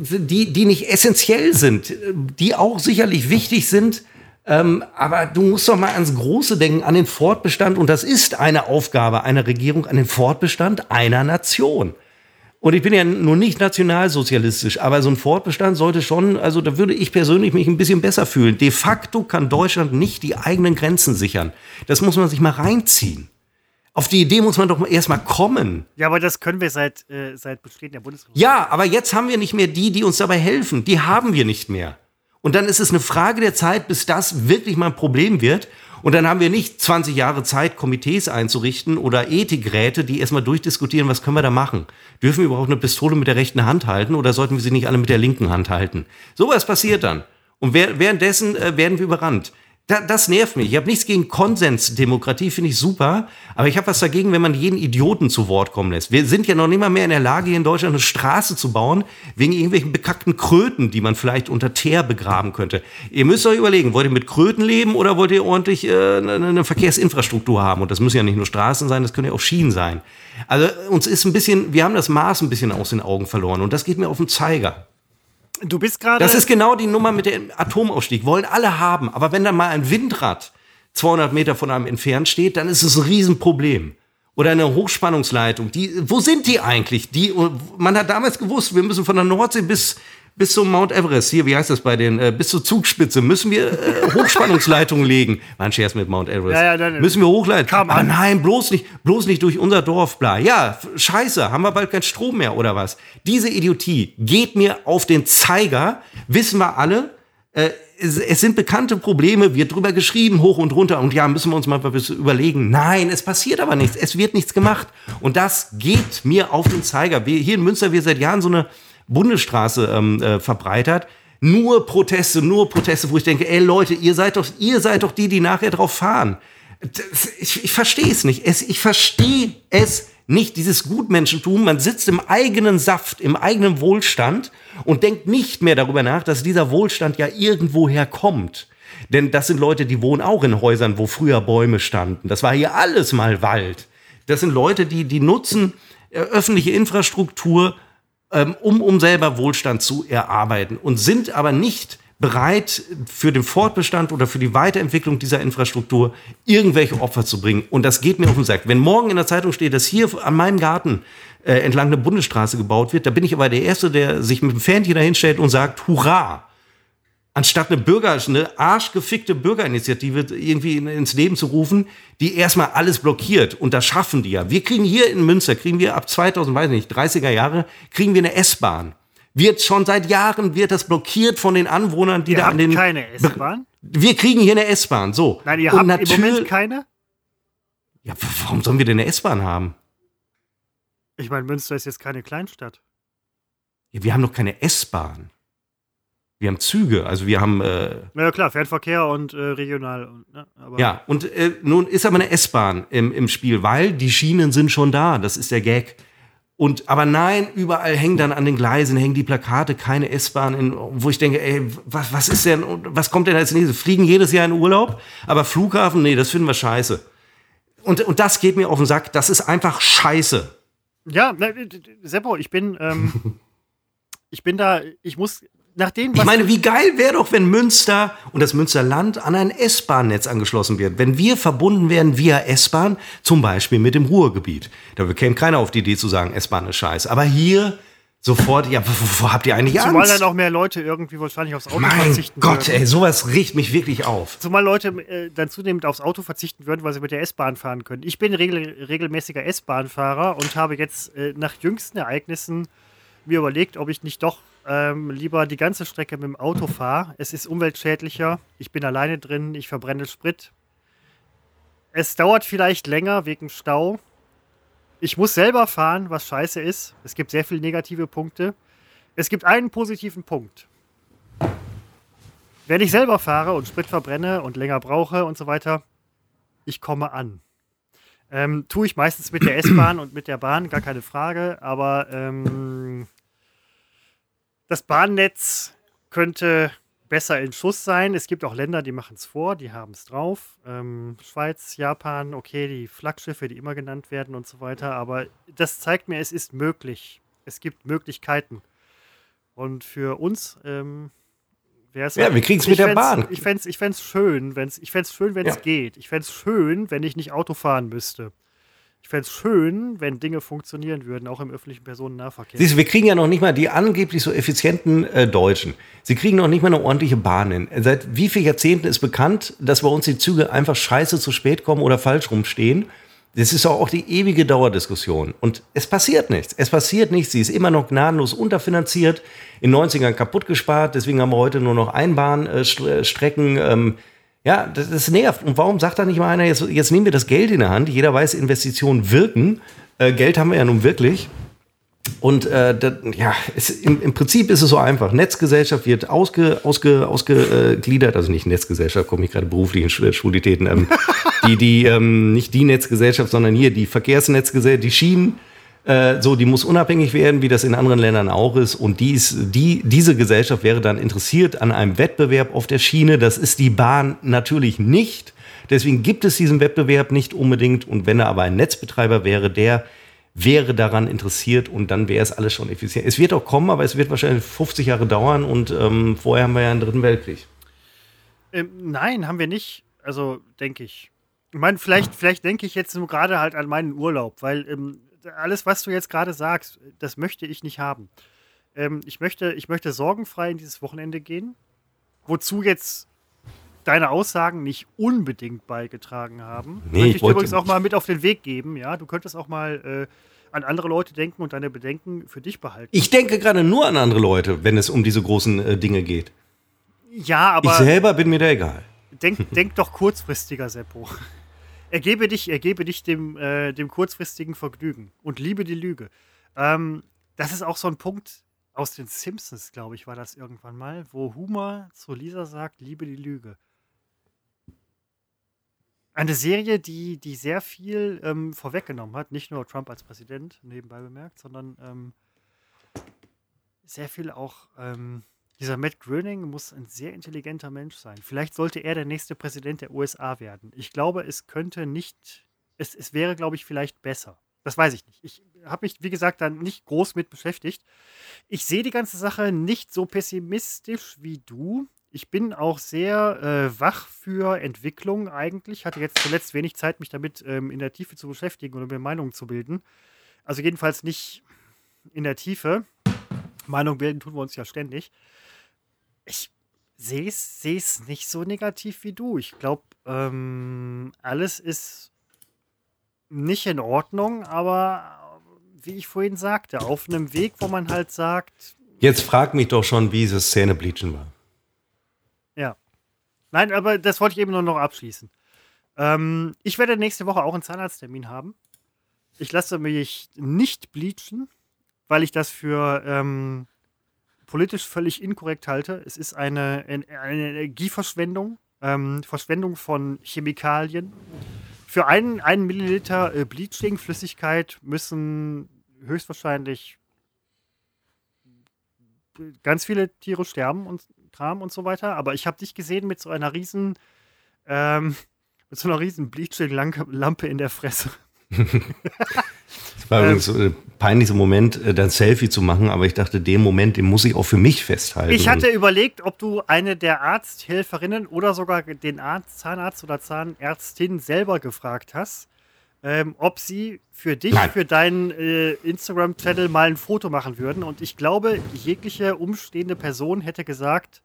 Speaker 2: die, die nicht essentiell sind, die auch sicherlich wichtig sind, ähm, aber du musst doch mal ans Große denken, an den Fortbestand. Und das ist eine Aufgabe einer Regierung, an den Fortbestand einer Nation. Und ich bin ja nun nicht nationalsozialistisch, aber so ein Fortbestand sollte schon, also da würde ich persönlich mich ein bisschen besser fühlen. De facto kann Deutschland nicht die eigenen Grenzen sichern. Das muss man sich mal reinziehen. Auf die Idee muss man doch erstmal kommen.
Speaker 1: Ja, aber das können wir seit, äh, seit Bestehen der Bundesrepublik.
Speaker 2: Ja, aber jetzt haben wir nicht mehr die, die uns dabei helfen. Die haben wir nicht mehr. Und dann ist es eine Frage der Zeit, bis das wirklich mal ein Problem wird. Und dann haben wir nicht 20 Jahre Zeit, Komitees einzurichten oder Ethikräte, die erstmal durchdiskutieren, was können wir da machen? Dürfen wir überhaupt eine Pistole mit der rechten Hand halten oder sollten wir sie nicht alle mit der linken Hand halten? Sowas passiert dann. Und währenddessen äh, werden wir überrannt. Da, das nervt mich. Ich habe nichts gegen Konsensdemokratie, finde ich super. Aber ich habe was dagegen, wenn man jeden Idioten zu Wort kommen lässt. Wir sind ja noch nicht mal mehr in der Lage, hier in Deutschland eine Straße zu bauen, wegen irgendwelchen bekackten Kröten, die man vielleicht unter Teer begraben könnte. Ihr müsst euch überlegen, wollt ihr mit Kröten leben oder wollt ihr ordentlich äh, eine Verkehrsinfrastruktur haben? Und das müssen ja nicht nur Straßen sein, das können ja auch Schienen sein. Also uns ist ein bisschen, wir haben das Maß ein bisschen aus den Augen verloren und das geht mir auf den Zeiger.
Speaker 1: Du bist gerade.
Speaker 2: Das ist genau die Nummer mit dem Atomausstieg. Wollen alle haben. Aber wenn dann mal ein Windrad 200 Meter von einem entfernt steht, dann ist es ein Riesenproblem. Oder eine Hochspannungsleitung. Die, wo sind die eigentlich? Die, man hat damals gewusst, wir müssen von der Nordsee bis bis zum Mount Everest, hier, wie heißt das bei den, äh, bis zur Zugspitze, müssen wir äh, Hochspannungsleitungen (laughs) legen. War ein Scherz mit Mount Everest. Ja, ja, dann, müssen wir hochleiten. Aber nein, bloß nicht, bloß nicht durch unser Dorf, bla. Ja, scheiße, haben wir bald keinen Strom mehr oder was? Diese Idiotie geht mir auf den Zeiger, wissen wir alle. Äh, es, sind bekannte Probleme, wird drüber geschrieben, hoch und runter. Und ja, müssen wir uns mal überlegen. Nein, es passiert aber nichts. Es wird nichts gemacht. Und das geht mir auf den Zeiger. Wir, hier in Münster, wir seit Jahren so eine, Bundesstraße ähm, äh, verbreitert. Nur Proteste, nur Proteste, wo ich denke, ey Leute, ihr seid doch, ihr seid doch die, die nachher drauf fahren. Das, ich, ich verstehe es nicht. Ich verstehe es nicht. Dieses Gutmenschentum, man sitzt im eigenen Saft, im eigenen Wohlstand und denkt nicht mehr darüber nach, dass dieser Wohlstand ja irgendwoher kommt. Denn das sind Leute, die wohnen auch in Häusern, wo früher Bäume standen. Das war hier alles mal Wald. Das sind Leute, die, die nutzen äh, öffentliche Infrastruktur um, um selber Wohlstand zu erarbeiten und sind aber nicht bereit, für den Fortbestand oder für die Weiterentwicklung dieser Infrastruktur irgendwelche Opfer zu bringen. Und das geht mir auf den Sack. Wenn morgen in der Zeitung steht, dass hier an meinem Garten äh, entlang eine Bundesstraße gebaut wird, da bin ich aber der Erste, der sich mit dem Fähnchen dahinstellt und sagt, Hurra! Anstatt eine Bürger, eine arschgefickte Bürgerinitiative irgendwie ins Leben zu rufen, die erstmal alles blockiert. Und das schaffen die ja. Wir kriegen hier in Münster, kriegen wir ab 2000, weiß nicht, 30er Jahre, kriegen wir eine S-Bahn. Wird schon seit Jahren wird das blockiert von den Anwohnern, die
Speaker 1: ihr
Speaker 2: da
Speaker 1: habt an den. keine S-Bahn?
Speaker 2: Wir kriegen hier eine S-Bahn, so.
Speaker 1: Nein, ihr Und habt im Moment keine?
Speaker 2: Ja, warum sollen wir denn eine S-Bahn haben?
Speaker 1: Ich meine, Münster ist jetzt keine Kleinstadt.
Speaker 2: Ja, wir haben doch keine S-Bahn. Wir haben Züge, also wir haben. Äh,
Speaker 1: ja, klar, Fernverkehr und äh, regional.
Speaker 2: Ne, ja, und äh, nun ist aber eine S-Bahn im, im Spiel, weil die Schienen sind schon da. Das ist der Gag. Und aber nein, überall hängen dann an den Gleisen hängen die Plakate, keine S-Bahn, wo ich denke, ey, was, was ist denn, was kommt denn als nächstes? Fliegen jedes Jahr in Urlaub, aber Flughafen, nee, das finden wir scheiße. Und, und das geht mir auf den Sack, das ist einfach scheiße.
Speaker 1: Ja, Seppo, ich bin, ähm, (laughs) ich bin da, ich muss nachdem.
Speaker 2: Ich meine, wie geil wäre doch, wenn Münster und das Münsterland an ein S-Bahn-Netz angeschlossen wird. Wenn wir verbunden wären via S-Bahn, zum Beispiel mit dem Ruhrgebiet. Da käme keiner auf die Idee zu sagen, S-Bahn ist scheiße. Aber hier sofort, ja, wovor habt ihr eigentlich Angst?
Speaker 1: Zumal dann auch mehr Leute irgendwie wahrscheinlich aufs Auto
Speaker 2: mein
Speaker 1: verzichten
Speaker 2: Gott, würden. ey, sowas riecht mich wirklich auf.
Speaker 1: Zumal Leute äh, dann zunehmend aufs Auto verzichten würden, weil sie mit der S-Bahn fahren können. Ich bin regel regelmäßiger S-Bahn-Fahrer und habe jetzt äh, nach jüngsten Ereignissen mir überlegt, ob ich nicht doch ähm, lieber die ganze Strecke mit dem Auto fahre. Es ist umweltschädlicher. Ich bin alleine drin. Ich verbrenne Sprit. Es dauert vielleicht länger wegen Stau. Ich muss selber fahren, was scheiße ist. Es gibt sehr viele negative Punkte. Es gibt einen positiven Punkt. Wenn ich selber fahre und Sprit verbrenne und länger brauche und so weiter, ich komme an. Ähm, tue ich meistens mit der S-Bahn und mit der Bahn, gar keine Frage. Aber ähm, das Bahnnetz könnte besser in Schuss sein. Es gibt auch Länder, die machen es vor, die haben es drauf. Ähm, Schweiz, Japan, okay, die Flaggschiffe, die immer genannt werden und so weiter. Aber das zeigt mir, es ist möglich. Es gibt Möglichkeiten. Und für uns ähm, wäre es.
Speaker 2: Ja, halt, wir kriegen es mit der Bahn.
Speaker 1: Ich fände es ich schön, wenn es schön, ja. geht. Ich fände es schön, wenn ich nicht Auto fahren müsste. Ich fände es schön, wenn Dinge funktionieren würden, auch im öffentlichen Personennahverkehr.
Speaker 2: Siehst du, wir kriegen ja noch nicht mal die angeblich so effizienten äh, Deutschen. Sie kriegen noch nicht mal eine ordentliche Bahn hin. Seit wie vielen Jahrzehnten ist bekannt, dass bei uns die Züge einfach scheiße zu spät kommen oder falsch rumstehen? Das ist auch die ewige Dauerdiskussion. Und es passiert nichts. Es passiert nichts. Sie ist immer noch gnadenlos unterfinanziert, in den 90ern kaputt gespart. Deswegen haben wir heute nur noch Einbahnstrecken. Ähm, ja, das, das, nervt. Und warum sagt da nicht mal einer, jetzt, jetzt nehmen wir das Geld in der Hand? Jeder weiß, Investitionen wirken. Äh, Geld haben wir ja nun wirklich. Und äh, das, ja, es, im, im, Prinzip ist es so einfach. Netzgesellschaft wird ausge, ausge, ausgegliedert, also nicht Netzgesellschaft, komme ich gerade beruflich in Schwulitäten. Ähm, (laughs) die, die, ähm, nicht die Netzgesellschaft, sondern hier die Verkehrsnetzgesellschaft, die Schienen äh, so, die muss unabhängig werden, wie das in anderen Ländern auch ist. Und dies, die, diese Gesellschaft wäre dann interessiert an einem Wettbewerb auf der Schiene. Das ist die Bahn natürlich nicht. Deswegen gibt es diesen Wettbewerb nicht unbedingt. Und wenn er aber ein Netzbetreiber wäre, der wäre daran interessiert und dann wäre es alles schon effizient. Es wird auch kommen, aber es wird wahrscheinlich 50 Jahre dauern und ähm, vorher haben wir ja einen dritten Weltkrieg.
Speaker 1: Ähm, nein, haben wir nicht. Also denke ich. Ich meine, vielleicht, vielleicht denke ich jetzt nur gerade halt an meinen Urlaub, weil ähm, alles, was du jetzt gerade sagst, das möchte ich nicht haben. Ähm, ich, möchte, ich möchte sorgenfrei in dieses Wochenende gehen, wozu jetzt deine Aussagen nicht unbedingt beigetragen haben. Nee, möchte ich, ich übrigens auch mal mit auf den Weg geben. Ja, du könntest auch mal äh, an andere Leute denken und deine Bedenken für dich behalten.
Speaker 2: Ich denke gerade nur an andere Leute, wenn es um diese großen äh, Dinge geht.
Speaker 1: Ja, aber.
Speaker 2: Ich selber bin mir da egal.
Speaker 1: Denk, denk doch kurzfristiger, Seppo. Ergebe dich, ergebe dich dem, äh, dem kurzfristigen Vergnügen und liebe die Lüge. Ähm, das ist auch so ein Punkt aus den Simpsons, glaube ich, war das irgendwann mal, wo Homer zu Lisa sagt, liebe die Lüge. Eine Serie, die, die sehr viel ähm, vorweggenommen hat, nicht nur Trump als Präsident nebenbei bemerkt, sondern ähm, sehr viel auch ähm, dieser Matt Groening muss ein sehr intelligenter Mensch sein. Vielleicht sollte er der nächste Präsident der USA werden. Ich glaube, es könnte nicht, es, es wäre, glaube ich, vielleicht besser. Das weiß ich nicht. Ich habe mich, wie gesagt, da nicht groß mit beschäftigt. Ich sehe die ganze Sache nicht so pessimistisch wie du. Ich bin auch sehr äh, wach für Entwicklung eigentlich. Hatte jetzt zuletzt wenig Zeit, mich damit ähm, in der Tiefe zu beschäftigen oder mir Meinungen zu bilden. Also jedenfalls nicht in der Tiefe. Meinung bilden tun wir uns ja ständig ich sehe es nicht so negativ wie du. Ich glaube, ähm, alles ist nicht in Ordnung, aber wie ich vorhin sagte, auf einem Weg, wo man halt sagt.
Speaker 2: Jetzt frag mich doch schon, wie dieses Zähnebleachen war.
Speaker 1: Ja. Nein, aber das wollte ich eben nur noch abschließen. Ähm, ich werde nächste Woche auch einen Zahnarzttermin haben. Ich lasse mich nicht bleachen, weil ich das für ähm, politisch völlig inkorrekt halte. Es ist eine, eine Energieverschwendung, ähm, Verschwendung von Chemikalien. Für einen, einen Milliliter äh, Bleaching-Flüssigkeit müssen höchstwahrscheinlich ganz viele Tiere sterben und Kram und so weiter. Aber ich habe dich gesehen mit so einer riesen, ähm, (laughs) mit so einer riesen Bleaching-Lampe in der Fresse. (laughs)
Speaker 2: Es war übrigens ähm, ein peinlicher Moment, äh, dann Selfie zu machen, aber ich dachte, den Moment, den muss ich auch für mich festhalten.
Speaker 1: Ich hatte überlegt, ob du eine der Arzthelferinnen oder sogar den Arzt, Zahnarzt oder Zahnärztin selber gefragt hast, ähm, ob sie für dich, Nein. für deinen äh, Instagram-Channel mal ein Foto machen würden. Und ich glaube, jegliche umstehende Person hätte gesagt,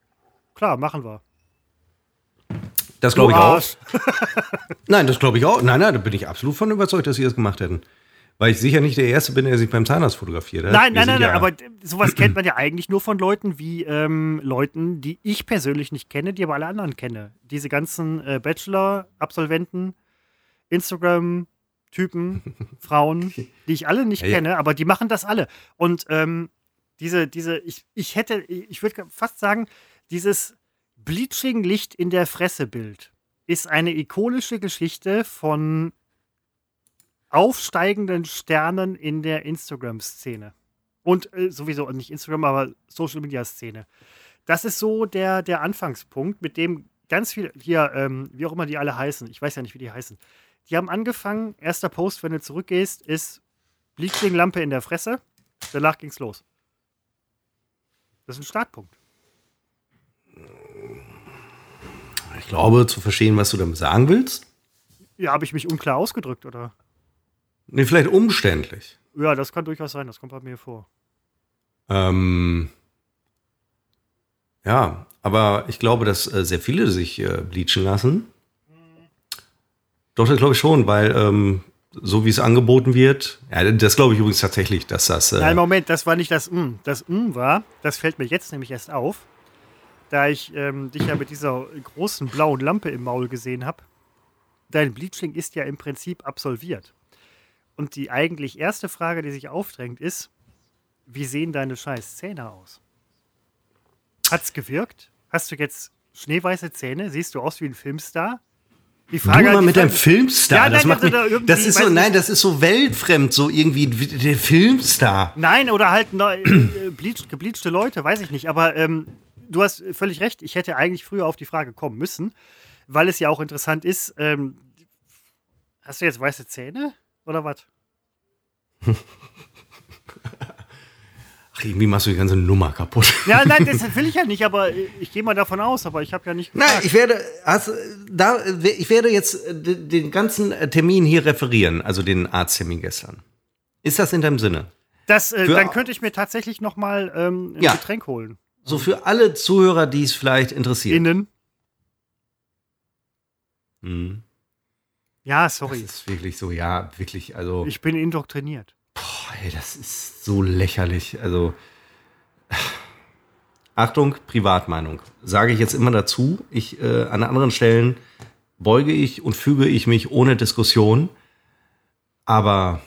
Speaker 1: klar, machen wir.
Speaker 2: Das glaube ich auch. (laughs) nein, das glaube ich auch. Nein, nein, da bin ich absolut von überzeugt, dass sie das gemacht hätten. Weil ich sicher nicht der Erste bin, der sich beim Zahnarzt fotografiert.
Speaker 1: Nein, nein, nein, ja nein, aber sowas kennt man ja eigentlich nur von Leuten wie ähm, Leuten, die ich persönlich nicht kenne, die aber alle anderen kenne. Diese ganzen äh, Bachelor-Absolventen, Instagram-Typen, (laughs) Frauen, die ich alle nicht ja, kenne, ja. aber die machen das alle. Und ähm, diese, diese, ich, ich hätte, ich würde fast sagen, dieses Bleaching-Licht in der Fresse-Bild ist eine ikonische Geschichte von aufsteigenden Sternen in der Instagram-Szene. Und äh, sowieso nicht Instagram, aber Social-Media-Szene. Das ist so der, der Anfangspunkt, mit dem ganz viele, hier, ähm, wie auch immer die alle heißen, ich weiß ja nicht, wie die heißen, die haben angefangen, erster Post, wenn du zurückgehst, ist Bleaching-Lampe in der Fresse. Danach ging's los. Das ist ein Startpunkt.
Speaker 2: Ich glaube, zu verstehen, was du damit sagen willst.
Speaker 1: Ja, habe ich mich unklar ausgedrückt, oder?
Speaker 2: Nee, vielleicht umständlich.
Speaker 1: Ja, das kann durchaus sein, das kommt bei mir vor.
Speaker 2: Ähm, ja, aber ich glaube, dass äh, sehr viele sich äh, bleachen lassen. Doch, das glaube ich schon, weil ähm, so wie es angeboten wird, ja, das glaube ich übrigens tatsächlich, dass das.
Speaker 1: Äh Nein, Moment, das war nicht das M. Das M war, das fällt mir jetzt nämlich erst auf, da ich ähm, dich ja mit dieser großen blauen Lampe im Maul gesehen habe. Dein Bleaching ist ja im Prinzip absolviert. Und die eigentlich erste Frage, die sich aufdrängt, ist: Wie sehen deine scheiß Zähne aus? Hat's gewirkt? Hast du jetzt schneeweiße Zähne? Siehst du aus wie ein Filmstar?
Speaker 2: Die Frage du mal mit deinem Filmstar. Ja, das, macht mich, da das ist so, nein, das ist so weltfremd, so irgendwie der Filmstar.
Speaker 1: Nein, oder halt ne, äh, bleach, gebleachte Leute, weiß ich nicht. Aber ähm, du hast völlig recht. Ich hätte eigentlich früher auf die Frage kommen müssen, weil es ja auch interessant ist. Ähm, hast du jetzt weiße Zähne oder was?
Speaker 2: Ach, irgendwie machst du die ganze Nummer kaputt.
Speaker 1: Ja, nein, das (laughs) will ich ja nicht, aber ich gehe mal davon aus, aber ich habe ja nicht.
Speaker 2: Gefragt. Nein, ich werde, hast, da, ich werde jetzt den ganzen Termin hier referieren, also den Arzttermin gestern. Ist das in deinem Sinne?
Speaker 1: Das, äh, dann könnte ich mir tatsächlich noch mal ähm, ein ja. Getränk holen.
Speaker 2: So für alle Zuhörer, die es vielleicht interessiert.
Speaker 1: Innen. Hm. Ja, sorry.
Speaker 2: Das ist wirklich so, ja, wirklich, also.
Speaker 1: Ich bin indoktriniert.
Speaker 2: Boah, ey, das ist so lächerlich. Also. (sighs) Achtung, Privatmeinung. Sage ich jetzt immer dazu. Ich, äh, an anderen Stellen beuge ich und füge ich mich ohne Diskussion. Aber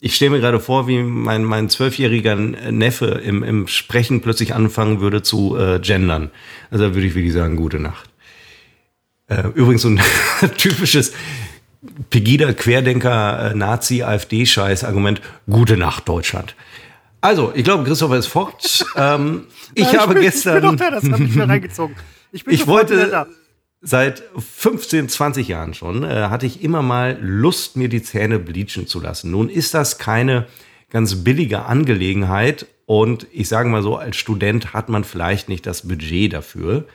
Speaker 2: ich stelle mir gerade vor, wie mein, mein zwölfjähriger Neffe im, im Sprechen plötzlich anfangen würde zu äh, gendern. Also da würde ich wirklich sagen, gute Nacht. Äh, übrigens so ein (laughs) typisches Pegida, Querdenker, äh, Nazi, AfD-Scheiß-Argument. Gute Nacht, Deutschland. Also, ich glaube, Christopher ist fort. (laughs) ähm, ich Nein, habe ich bin, gestern. Ich bin da, das habe ich mir reingezogen. Ich, bin ich wollte seit 15, 20 Jahren schon, äh, hatte ich immer mal Lust, mir die Zähne bleachen zu lassen. Nun ist das keine ganz billige Angelegenheit und ich sage mal so, als Student hat man vielleicht nicht das Budget dafür.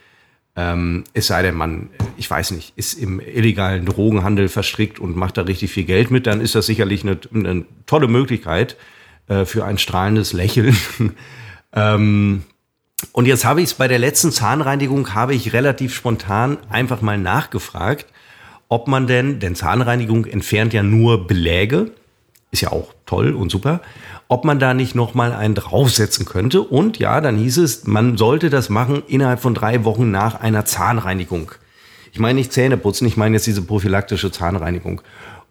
Speaker 2: Ähm, es sei denn, man, ich weiß nicht, ist im illegalen Drogenhandel verstrickt und macht da richtig viel Geld mit, dann ist das sicherlich eine, eine tolle Möglichkeit äh, für ein strahlendes Lächeln. (laughs) ähm, und jetzt habe ich es bei der letzten Zahnreinigung, habe ich relativ spontan einfach mal nachgefragt, ob man denn, denn Zahnreinigung entfernt ja nur Beläge, ist ja auch toll und super, ob man da nicht noch mal einen draufsetzen könnte. Und ja, dann hieß es, man sollte das machen innerhalb von drei Wochen nach einer Zahnreinigung. Ich meine nicht Zähne putzen, ich meine jetzt diese prophylaktische Zahnreinigung.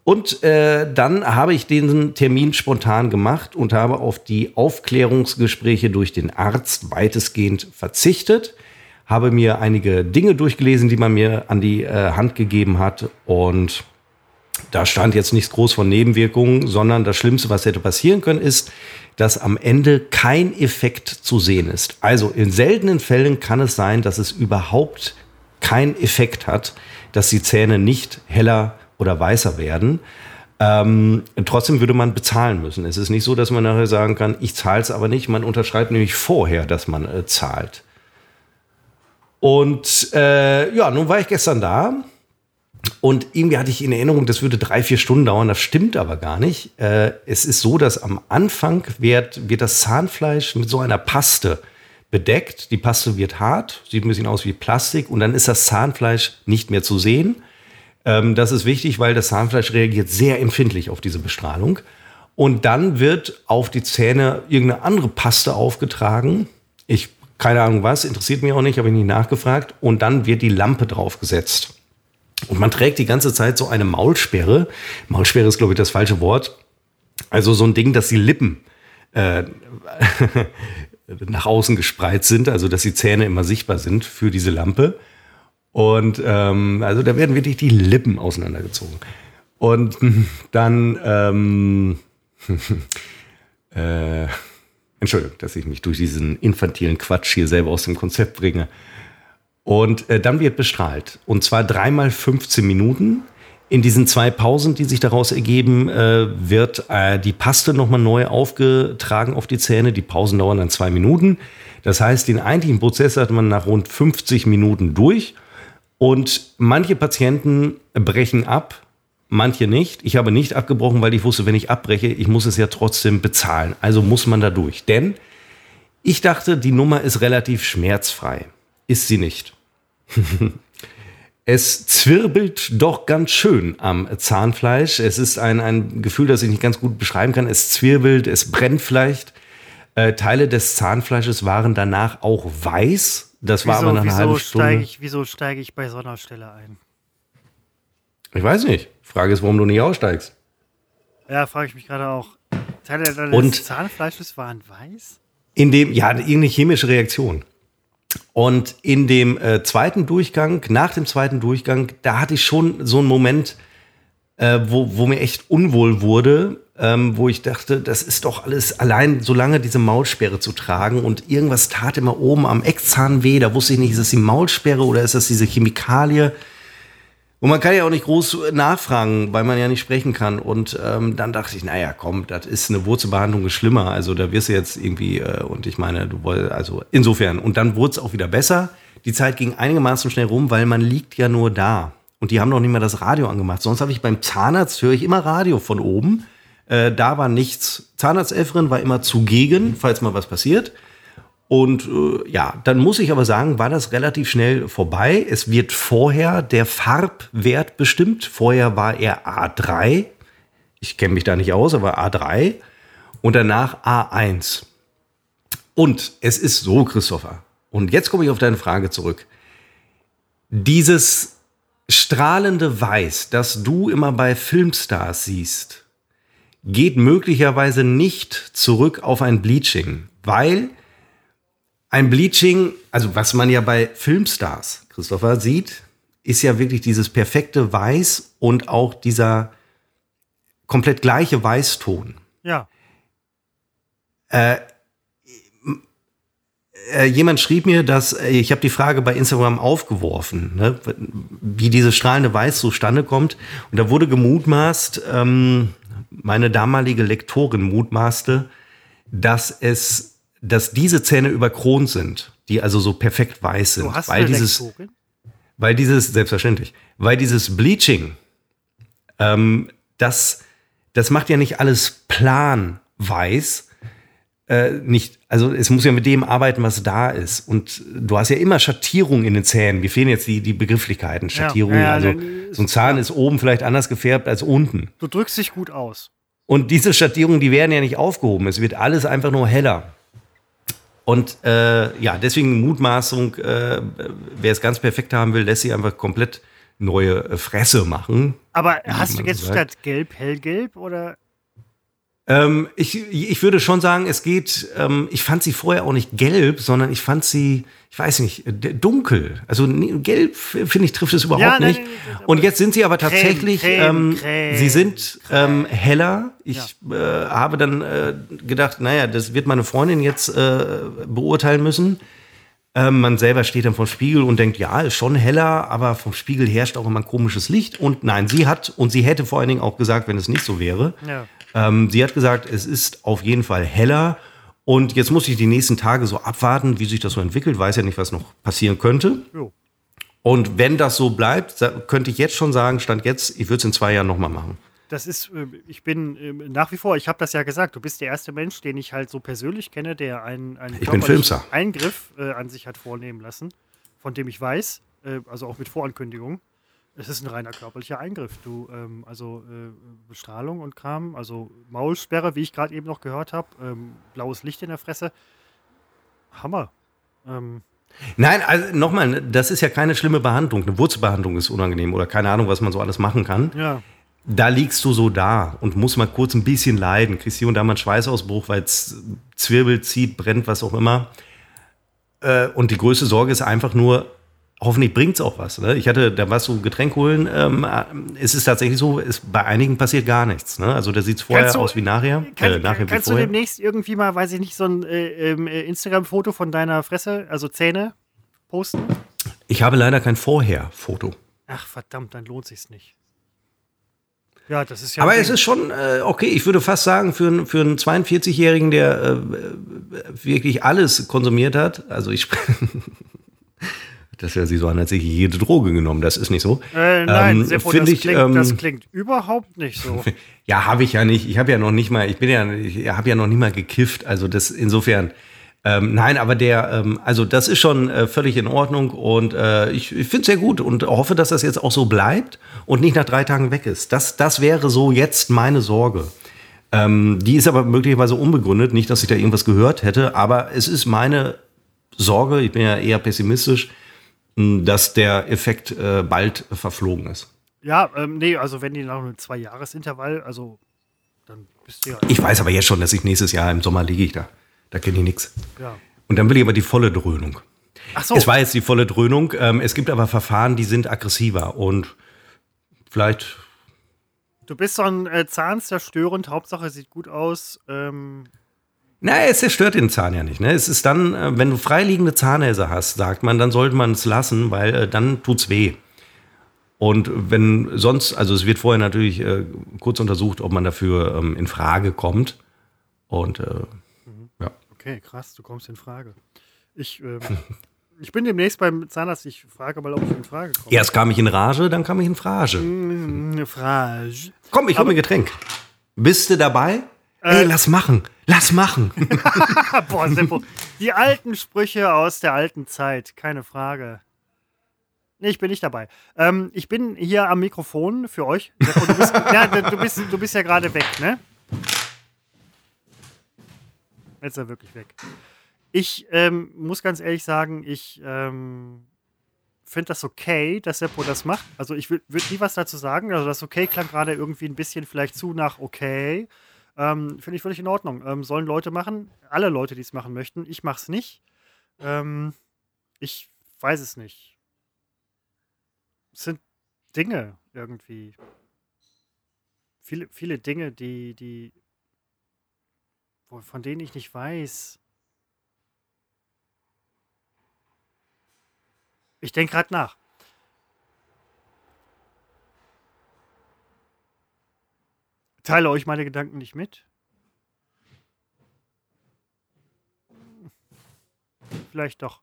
Speaker 2: Und äh, dann habe ich diesen Termin spontan gemacht und habe auf die Aufklärungsgespräche durch den Arzt weitestgehend verzichtet, habe mir einige Dinge durchgelesen, die man mir an die äh, Hand gegeben hat und da stand jetzt nichts groß von Nebenwirkungen, sondern das Schlimmste, was hätte passieren können, ist, dass am Ende kein Effekt zu sehen ist. Also in seltenen Fällen kann es sein, dass es überhaupt keinen Effekt hat, dass die Zähne nicht heller oder weißer werden. Ähm, trotzdem würde man bezahlen müssen. Es ist nicht so, dass man nachher sagen kann, ich zahle es aber nicht. Man unterschreibt nämlich vorher, dass man äh, zahlt. Und äh, ja, nun war ich gestern da und irgendwie hatte ich in Erinnerung, das würde drei, vier Stunden dauern. Das stimmt aber gar nicht. Äh, es ist so, dass am Anfang wird, wird das Zahnfleisch mit so einer Paste bedeckt. Die Paste wird hart, sieht ein bisschen aus wie Plastik und dann ist das Zahnfleisch nicht mehr zu sehen. Ähm, das ist wichtig, weil das Zahnfleisch reagiert sehr empfindlich auf diese Bestrahlung. Und dann wird auf die Zähne irgendeine andere Paste aufgetragen. Ich, keine Ahnung was, interessiert mich auch nicht, habe ich nicht nachgefragt. Und dann wird die Lampe draufgesetzt. Und man trägt die ganze Zeit so eine Maulsperre. Maulsperre ist, glaube ich, das falsche Wort. Also so ein Ding, dass die Lippen äh, (laughs) nach außen gespreizt sind, also dass die Zähne immer sichtbar sind für diese Lampe. Und ähm, also da werden wirklich die Lippen auseinandergezogen. Und (laughs) dann, ähm, (laughs) äh, Entschuldigung, dass ich mich durch diesen infantilen Quatsch hier selber aus dem Konzept bringe. Und äh, dann wird bestrahlt. Und zwar dreimal 15 Minuten. In diesen zwei Pausen, die sich daraus ergeben, äh, wird äh, die Paste nochmal neu aufgetragen auf die Zähne. Die Pausen dauern dann zwei Minuten. Das heißt, den eigentlichen Prozess hat man nach rund 50 Minuten durch. Und manche Patienten brechen ab, manche nicht. Ich habe nicht abgebrochen, weil ich wusste, wenn ich abbreche, ich muss es ja trotzdem bezahlen. Also muss man da durch. Denn ich dachte, die Nummer ist relativ schmerzfrei. Ist sie nicht. Es zwirbelt doch ganz schön am Zahnfleisch. Es ist ein, ein Gefühl, das ich nicht ganz gut beschreiben kann. Es zwirbelt, es brennt vielleicht. Äh, Teile des Zahnfleisches waren danach auch weiß. Das war aber nach einer halben Stunde.
Speaker 1: Steig ich, wieso steige ich bei so einer Stelle ein?
Speaker 2: Ich weiß nicht. Frage ist, warum du nicht aussteigst.
Speaker 1: Ja, frage ich mich gerade auch. Teile des
Speaker 2: Und-
Speaker 1: Zahnfleisches waren weiß?
Speaker 2: In dem, ja, irgendeine chemische Reaktion. Und in dem äh, zweiten Durchgang, nach dem zweiten Durchgang, da hatte ich schon so einen Moment, äh, wo, wo mir echt unwohl wurde, ähm, wo ich dachte, das ist doch alles allein, so lange diese Maulsperre zu tragen und irgendwas tat immer oben am Eckzahn weh, da wusste ich nicht, ist das die Maulsperre oder ist das diese Chemikalie? Und man kann ja auch nicht groß nachfragen, weil man ja nicht sprechen kann. Und ähm, dann dachte ich, naja, komm, das ist eine Wurzelbehandlung ist schlimmer. Also da wirst du jetzt irgendwie, äh, und ich meine, du wolltest, also insofern. Und dann wurde es auch wieder besser. Die Zeit ging einigermaßen schnell rum, weil man liegt ja nur da. Und die haben noch nicht mal das Radio angemacht. Sonst habe ich beim Zahnarzt, höre ich immer Radio von oben. Äh, da war nichts. Zahnarzthelferin war immer zugegen, falls mal was passiert. Und äh, ja, dann muss ich aber sagen, war das relativ schnell vorbei. Es wird vorher der Farbwert bestimmt. Vorher war er A3. Ich kenne mich da nicht aus, aber A3. Und danach A1. Und es ist so, Christopher. Und jetzt komme ich auf deine Frage zurück. Dieses strahlende Weiß, das du immer bei Filmstars siehst, geht möglicherweise nicht zurück auf ein Bleaching, weil ein Bleaching, also was man ja bei Filmstars, Christopher, sieht, ist ja wirklich dieses perfekte Weiß und auch dieser komplett gleiche Weißton.
Speaker 1: Ja.
Speaker 2: Äh, äh, jemand schrieb mir, dass äh, ich habe die Frage bei Instagram aufgeworfen, ne, wie dieses strahlende Weiß zustande kommt. Und da wurde gemutmaßt, ähm, meine damalige Lektorin mutmaßte, dass es, dass diese Zähne überkront sind, die also so perfekt weiß sind,
Speaker 1: Du hast
Speaker 2: weil
Speaker 1: eine
Speaker 2: dieses, weil dieses selbstverständlich, weil dieses Bleaching, ähm, das, das macht ja nicht alles plan weiß, äh, nicht, also es muss ja mit dem arbeiten, was da ist. Und du hast ja immer Schattierungen in den Zähnen. Mir fehlen jetzt die, die Begrifflichkeiten. Schattierungen,
Speaker 1: ja,
Speaker 2: also
Speaker 1: dann ist-
Speaker 2: so ein Zahn ist oben vielleicht anders gefärbt als unten.
Speaker 1: Du drückst dich gut aus.
Speaker 2: Und diese Schattierungen, die werden ja nicht aufgehoben. Es wird alles einfach nur heller. Und äh, ja, deswegen Mutmaßung, äh, wer es ganz perfekt haben will, lässt sich einfach komplett neue äh, Fresse machen.
Speaker 1: Aber hast du jetzt
Speaker 2: sagt.
Speaker 1: statt gelb hellgelb oder?
Speaker 2: Ähm, ich, ich würde schon sagen, es geht, ähm, ich fand sie vorher auch nicht gelb, sondern ich fand sie, ich weiß nicht, d- dunkel. Also gelb, finde ich, trifft es überhaupt
Speaker 1: Ja, nein,
Speaker 2: nicht.
Speaker 1: nein,
Speaker 2: Und jetzt sind sie aber tatsächlich,
Speaker 1: Creme,
Speaker 2: ähm,
Speaker 1: Creme,
Speaker 2: sie sind ähm, heller. Ich äh, habe dann äh, gedacht, naja, das wird meine Freundin jetzt äh, beurteilen müssen. Ähm, man selber steht dann vor dem Spiegel und denkt, ja, ist schon heller, aber vom Spiegel herrscht auch immer ein komisches Licht. Und nein, sie hat, und sie hätte vor allen Dingen auch gesagt, wenn es nicht so wäre,
Speaker 1: Ja.
Speaker 2: ähm, sie hat gesagt, es ist auf jeden Fall heller. Und jetzt muss ich die nächsten Tage so abwarten, wie sich das so entwickelt. Weiß ja nicht, was noch passieren könnte.
Speaker 1: Jo.
Speaker 2: Und wenn das so bleibt, könnte ich jetzt schon sagen, stand jetzt, ich würde es in zwei Jahren nochmal machen.
Speaker 1: Das ist, äh, ich bin äh, nach wie vor, ich habe das ja gesagt, du bist der erste Mensch, den ich halt so persönlich kenne, der einen, einen. Eingriff äh, an sich hat vornehmen lassen, von dem ich weiß, äh, also auch mit Vorankündigung. Es ist ein reiner körperlicher Eingriff. Du, ähm, also äh, Bestrahlung und Kram, also Maulsperre, wie ich gerade eben noch gehört habe, ähm, blaues Licht in der Fresse. Hammer. Ähm,
Speaker 2: Nein, also nochmal, das ist ja keine schlimme Behandlung. Eine Wurzelbehandlung ist unangenehm oder keine Ahnung, was man so alles machen kann.
Speaker 1: ja.
Speaker 2: Da liegst du so da und musst mal kurz ein bisschen leiden. Kriegst hier und da mal einen Schweißausbruch, weil es zwirbelt, zieht, brennt, was auch immer. Äh, und die größte Sorge ist einfach nur, hoffentlich bringt es auch was. Ne? Ich hatte, da warst du Getränk holen. Ähm, äh, es ist tatsächlich so, es, bei einigen passiert gar nichts. Ne? Also da sieht es vorher du, aus wie nachher.
Speaker 1: Kann, äh, nachher kannst wie du demnächst irgendwie mal, weiß ich nicht, so ein äh, ähm, äh, Instagram-Foto von deiner Fresse, also Zähne, posten?
Speaker 2: Ich habe leider kein Vorher-Foto.
Speaker 1: Ach verdammt, dann lohnt sich's nicht. Ja, das ist ja.
Speaker 2: Aber es ist schon, äh, okay, ich würde fast sagen, für, für einen 42-Jährigen, der äh, wirklich alles konsumiert hat, also ich (laughs) Das hört sich so an, als hätte ich jede Droge genommen. Das ist nicht so.
Speaker 1: Äh, nein, ähm, Seppo, das, ich, klingt, ähm, das klingt überhaupt nicht so. (laughs)
Speaker 2: ja, habe ich ja nicht. Ich habe ja noch nicht mal, ich bin ja, ich habe ja noch nicht mal gekifft. Also das insofern. Ähm, nein, aber der, ähm, also das ist schon äh, völlig in Ordnung und äh, ich, ich finde es sehr gut und hoffe, dass das jetzt auch so bleibt und nicht nach drei Tagen weg ist. Das, das wäre so jetzt meine Sorge. Ähm, die ist aber möglicherweise unbegründet, nicht, dass ich da irgendwas gehört hätte, aber es ist meine Sorge, ich bin ja eher pessimistisch, dass der Effekt äh, bald verflogen ist.
Speaker 1: Ja, ähm, nee, also wenn die nach einem Zwei-Jahres-Intervall, also dann bist du ja.
Speaker 2: Ich weiß aber jetzt schon, dass ich nächstes Jahr im Sommer liege ich da. Da kenne ich nichts.
Speaker 1: Ja.
Speaker 2: Und dann will ich aber die volle Dröhnung.
Speaker 1: Ach so.
Speaker 2: Es war jetzt die volle Dröhnung. Ähm, es gibt aber Verfahren, die sind aggressiver und vielleicht.
Speaker 1: Du bist so ein äh, Zahnzerstörend, Hauptsache sieht gut aus. Ähm,
Speaker 2: naja, es zerstört den Zahn ja nicht. Ne? Es ist dann, äh, wenn du freiliegende Zahnhälse hast, sagt man, dann sollte man es lassen, weil äh, dann tut's weh. Und wenn sonst, also es wird vorher natürlich äh, kurz untersucht, ob man dafür ähm, in Frage kommt. Und äh.
Speaker 1: Okay, krass, du kommst in Frage. Ich, ähm, (laughs) ich bin demnächst beim Zahnarzt, ich frage mal, ob ich in Frage komme.
Speaker 2: Erst kam ich in Rage, dann kam ich in Frage.
Speaker 1: Mm, Frage.
Speaker 2: Komm, ich hol mir Getränk. Bist du dabei? Ey, äh, lass machen. Lass machen. (laughs) (laughs)
Speaker 1: Boah, Seppo. Die alten Sprüche aus der alten Zeit, keine Frage. Nee, ich bin nicht dabei. Ähm, ich bin hier am Mikrofon für euch. Seppo, du, bist, ja, du, bist, du bist ja gerade weg, ne? Jetzt ist er wirklich weg. Ich ähm, muss ganz ehrlich sagen, ich ähm, finde das okay, dass Seppo das macht. Also ich würde nie was dazu sagen. Also das okay klang gerade irgendwie ein bisschen vielleicht zu nach okay. Ähm, Finde ich völlig in Ordnung. Ähm, sollen Leute machen. Alle Leute, die es machen möchten. Ich mache es nicht. Ähm, ich weiß es nicht. Es sind Dinge irgendwie. Viele, viele Dinge, die, die, von denen ich nicht weiß. Ich denke gerade nach. teile euch meine Gedanken nicht mit. Vielleicht doch.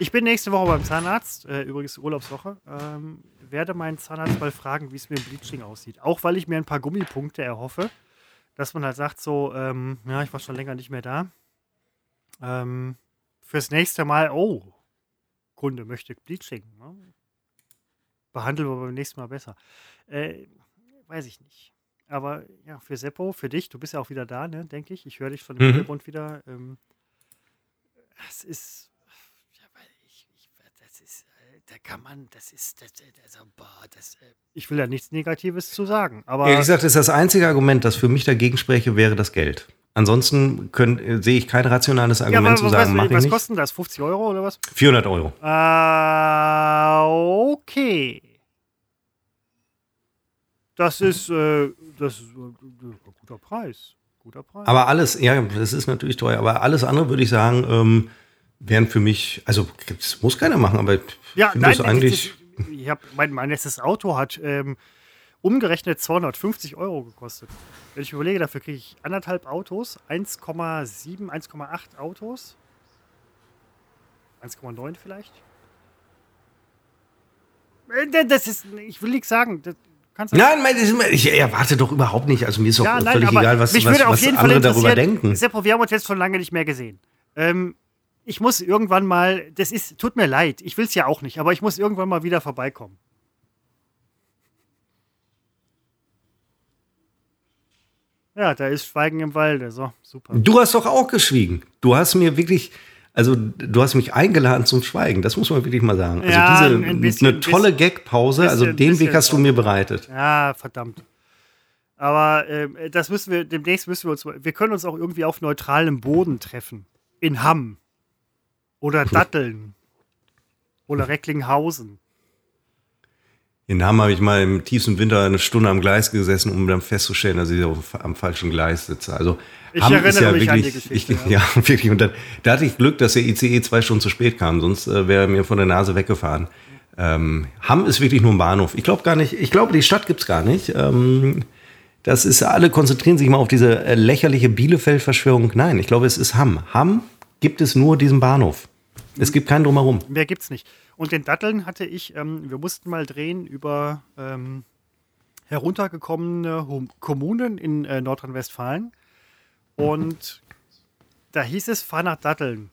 Speaker 1: Ich bin nächste Woche beim Zahnarzt, äh, übrigens Urlaubswoche. Ähm, werde meinen Zahnarzt mal fragen, wie es mit dem Bleaching aussieht. Auch weil ich mir ein paar Gummipunkte erhoffe, dass man halt sagt, so, ähm, ja, ich war schon länger nicht mehr da. Ähm, fürs nächste Mal, oh, Kunde möchte Bleaching. Ne? Behandeln wir beim nächsten Mal besser. Äh, weiß ich nicht. Aber ja, für Seppo, für dich, du bist ja auch wieder da, ne, denke ich. Ich höre dich von dem mhm. Hintergrund wieder. Ähm, das ist, ja, weil ich, ich, das ist, äh, da kann man, das ist, das, also, boah, das, äh, ich will ja nichts Negatives zu sagen. Aber
Speaker 2: Ehrlich gesagt, ist das einzige Argument, das für mich dagegen spreche, wäre das Geld. Ansonsten können, äh, sehe ich kein rationales Argument ja, zu sagen,
Speaker 1: mach
Speaker 2: ich Was
Speaker 1: kostet das? 50 Euro oder was?
Speaker 2: 400 Euro.
Speaker 1: Äh, okay. Das ist, äh, das ist ein äh, guter Preis. Guter Preis.
Speaker 2: Aber alles, ja, das ist natürlich teuer, aber alles andere würde ich sagen, ähm, wären für mich, also das muss keiner machen, aber
Speaker 1: ja, finde das eigentlich. Das, ich hab, mein, mein letztes Auto hat ähm, umgerechnet 250 Euro gekostet. Wenn ich überlege, dafür kriege ich anderthalb Autos, 1,7, 1,8 Autos. 1,9 vielleicht. Äh, das ist, ich will nichts sagen. Das,
Speaker 2: Nein, ich erwarte doch überhaupt nicht. Also mir ist doch ja, völlig nein, egal, was, was, was andere darüber denken.
Speaker 1: Seppo, wir haben uns jetzt schon lange nicht mehr gesehen. Ähm, ich muss irgendwann mal, das ist, tut mir leid, ich will es ja auch nicht, aber ich muss irgendwann mal wieder vorbeikommen. Ja, da ist Schweigen im Walde, so, super.
Speaker 2: Du hast doch auch geschwiegen. Du hast mir wirklich, also du hast mich eingeladen zum Schweigen, das muss man wirklich mal sagen. Also ja, diese ein bisschen, eine tolle Gagpause, also den Weg hast du mir bereitet.
Speaker 1: Ja, verdammt. Aber äh, das müssen wir, demnächst müssen wir uns, wir können uns auch irgendwie auf neutralem Boden treffen. In Hamm. Oder Datteln. Oder Recklinghausen.
Speaker 2: In Hamm habe ich mal im tiefsten Winter eine Stunde am Gleis gesessen, um dann festzustellen, dass ich am falschen Gleis sitze. Also
Speaker 1: ich Hamm erinnere ist ja mich wirklich, an die
Speaker 2: Geschichte. Ich, ja. (laughs) ja. wirklich. Und dann, da hatte ich Glück, dass der ICE zwei Stunden zu spät kam, sonst äh, wäre er mir von der Nase weggefahren. Ähm, Hamm ist wirklich nur ein Bahnhof. Ich glaube gar nicht, ich glaube, die Stadt gibt's gar nicht. Ähm, das ist, alle konzentrieren sich mal auf diese äh, lächerliche Bielefeld-Verschwörung. Nein, ich glaube, es ist Hamm. Hamm gibt es nur diesen Bahnhof. Es gibt keinen drumherum.
Speaker 1: Mehr gibt's nicht. Und den Datteln hatte ich, ähm, wir mussten mal drehen über ähm, heruntergekommene Kommunen in äh, Nordrhein-Westfalen. Und da hieß es, fahr nach Datteln.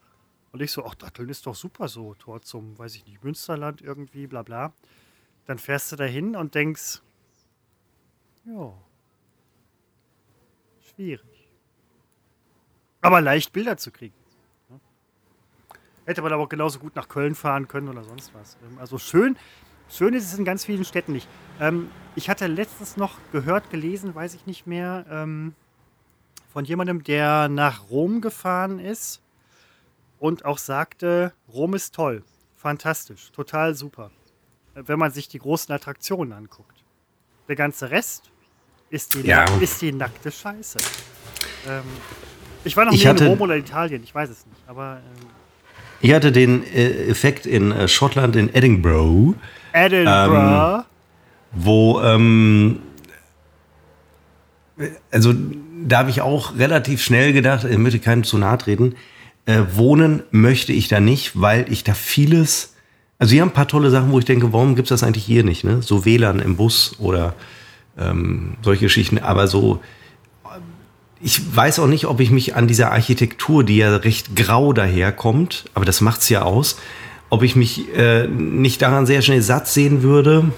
Speaker 1: Und ich so, ach, Datteln ist doch super so. Tor zum, weiß ich nicht, Münsterland irgendwie, bla bla. Dann fährst du da hin und denkst, ja, schwierig. Aber leicht Bilder zu kriegen. Hätte man aber auch genauso gut nach Köln fahren können oder sonst was. Ähm, also schön, schön ist es in ganz vielen Städten nicht. Ähm, ich hatte letztens noch gehört, gelesen, weiß ich nicht mehr, ähm, von jemandem, der nach Rom gefahren ist und auch sagte, Rom ist toll, fantastisch, total super, wenn man sich die großen Attraktionen anguckt. Der ganze Rest ist die, ja. ist die nackte Scheiße. Ähm, ich war noch nie in Rom oder Italien, ich weiß es nicht, aber ähm,
Speaker 2: ich hatte den äh, Effekt in äh, Schottland, in Edinburgh.
Speaker 1: Edinburgh.
Speaker 2: Ähm, wo, ähm, also da habe ich auch relativ schnell gedacht, ich möchte keinem zu nahe treten, äh, wohnen möchte ich da nicht, weil ich da vieles, also hier haben ein paar tolle Sachen, wo ich denke, warum gibt es das eigentlich hier nicht, ne? So WLAN im Bus oder ähm, solche Geschichten, aber so ich weiß auch nicht, ob ich mich an dieser Architektur, die ja recht grau daherkommt, aber das macht's ja aus, ob ich mich äh, nicht daran sehr schnell satt sehen würde.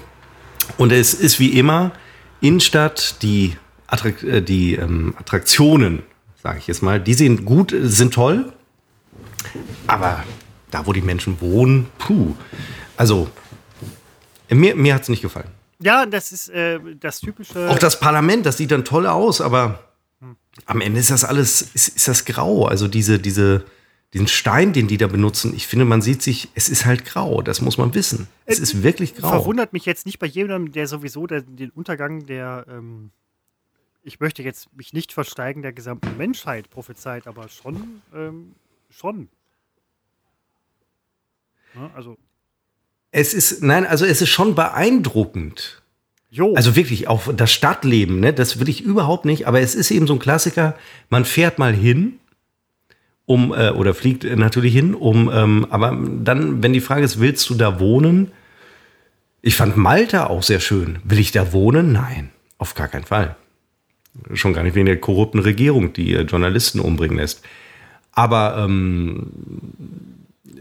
Speaker 2: Und es ist wie immer, Innenstadt, die, Attrakt äh, die ähm, Attraktionen, sage ich jetzt mal, die sind gut, sind toll, aber da, wo die Menschen wohnen, puh. Also, mir, mir hat es nicht gefallen.
Speaker 1: Ja, das ist äh, das typische.
Speaker 2: Auch das Parlament, das sieht dann toll aus, aber am Ende ist das alles, ist, ist das grau. Also diese, diese, diesen Stein, den die da benutzen, ich finde, man sieht sich, es ist halt grau, das muss man wissen. Es ist wirklich grau.
Speaker 1: Verwundert mich jetzt nicht bei jemandem, der sowieso der, den Untergang der, ähm, ich möchte jetzt mich nicht versteigen, der gesamten Menschheit prophezeit, aber schon, ähm, schon. Ja, also.
Speaker 2: Es ist, nein, also es ist schon beeindruckend. Jo. Also wirklich, auch das Stadtleben, ne, das will ich überhaupt nicht, aber es ist eben so ein Klassiker, man fährt mal hin, um, äh, oder fliegt natürlich hin, um, ähm, aber dann, wenn die Frage ist, willst du da wohnen? Ich fand Malta auch sehr schön. Will ich da wohnen? Nein, auf gar keinen Fall. Schon gar nicht wegen der korrupten Regierung, die äh, Journalisten umbringen lässt. Aber ähm,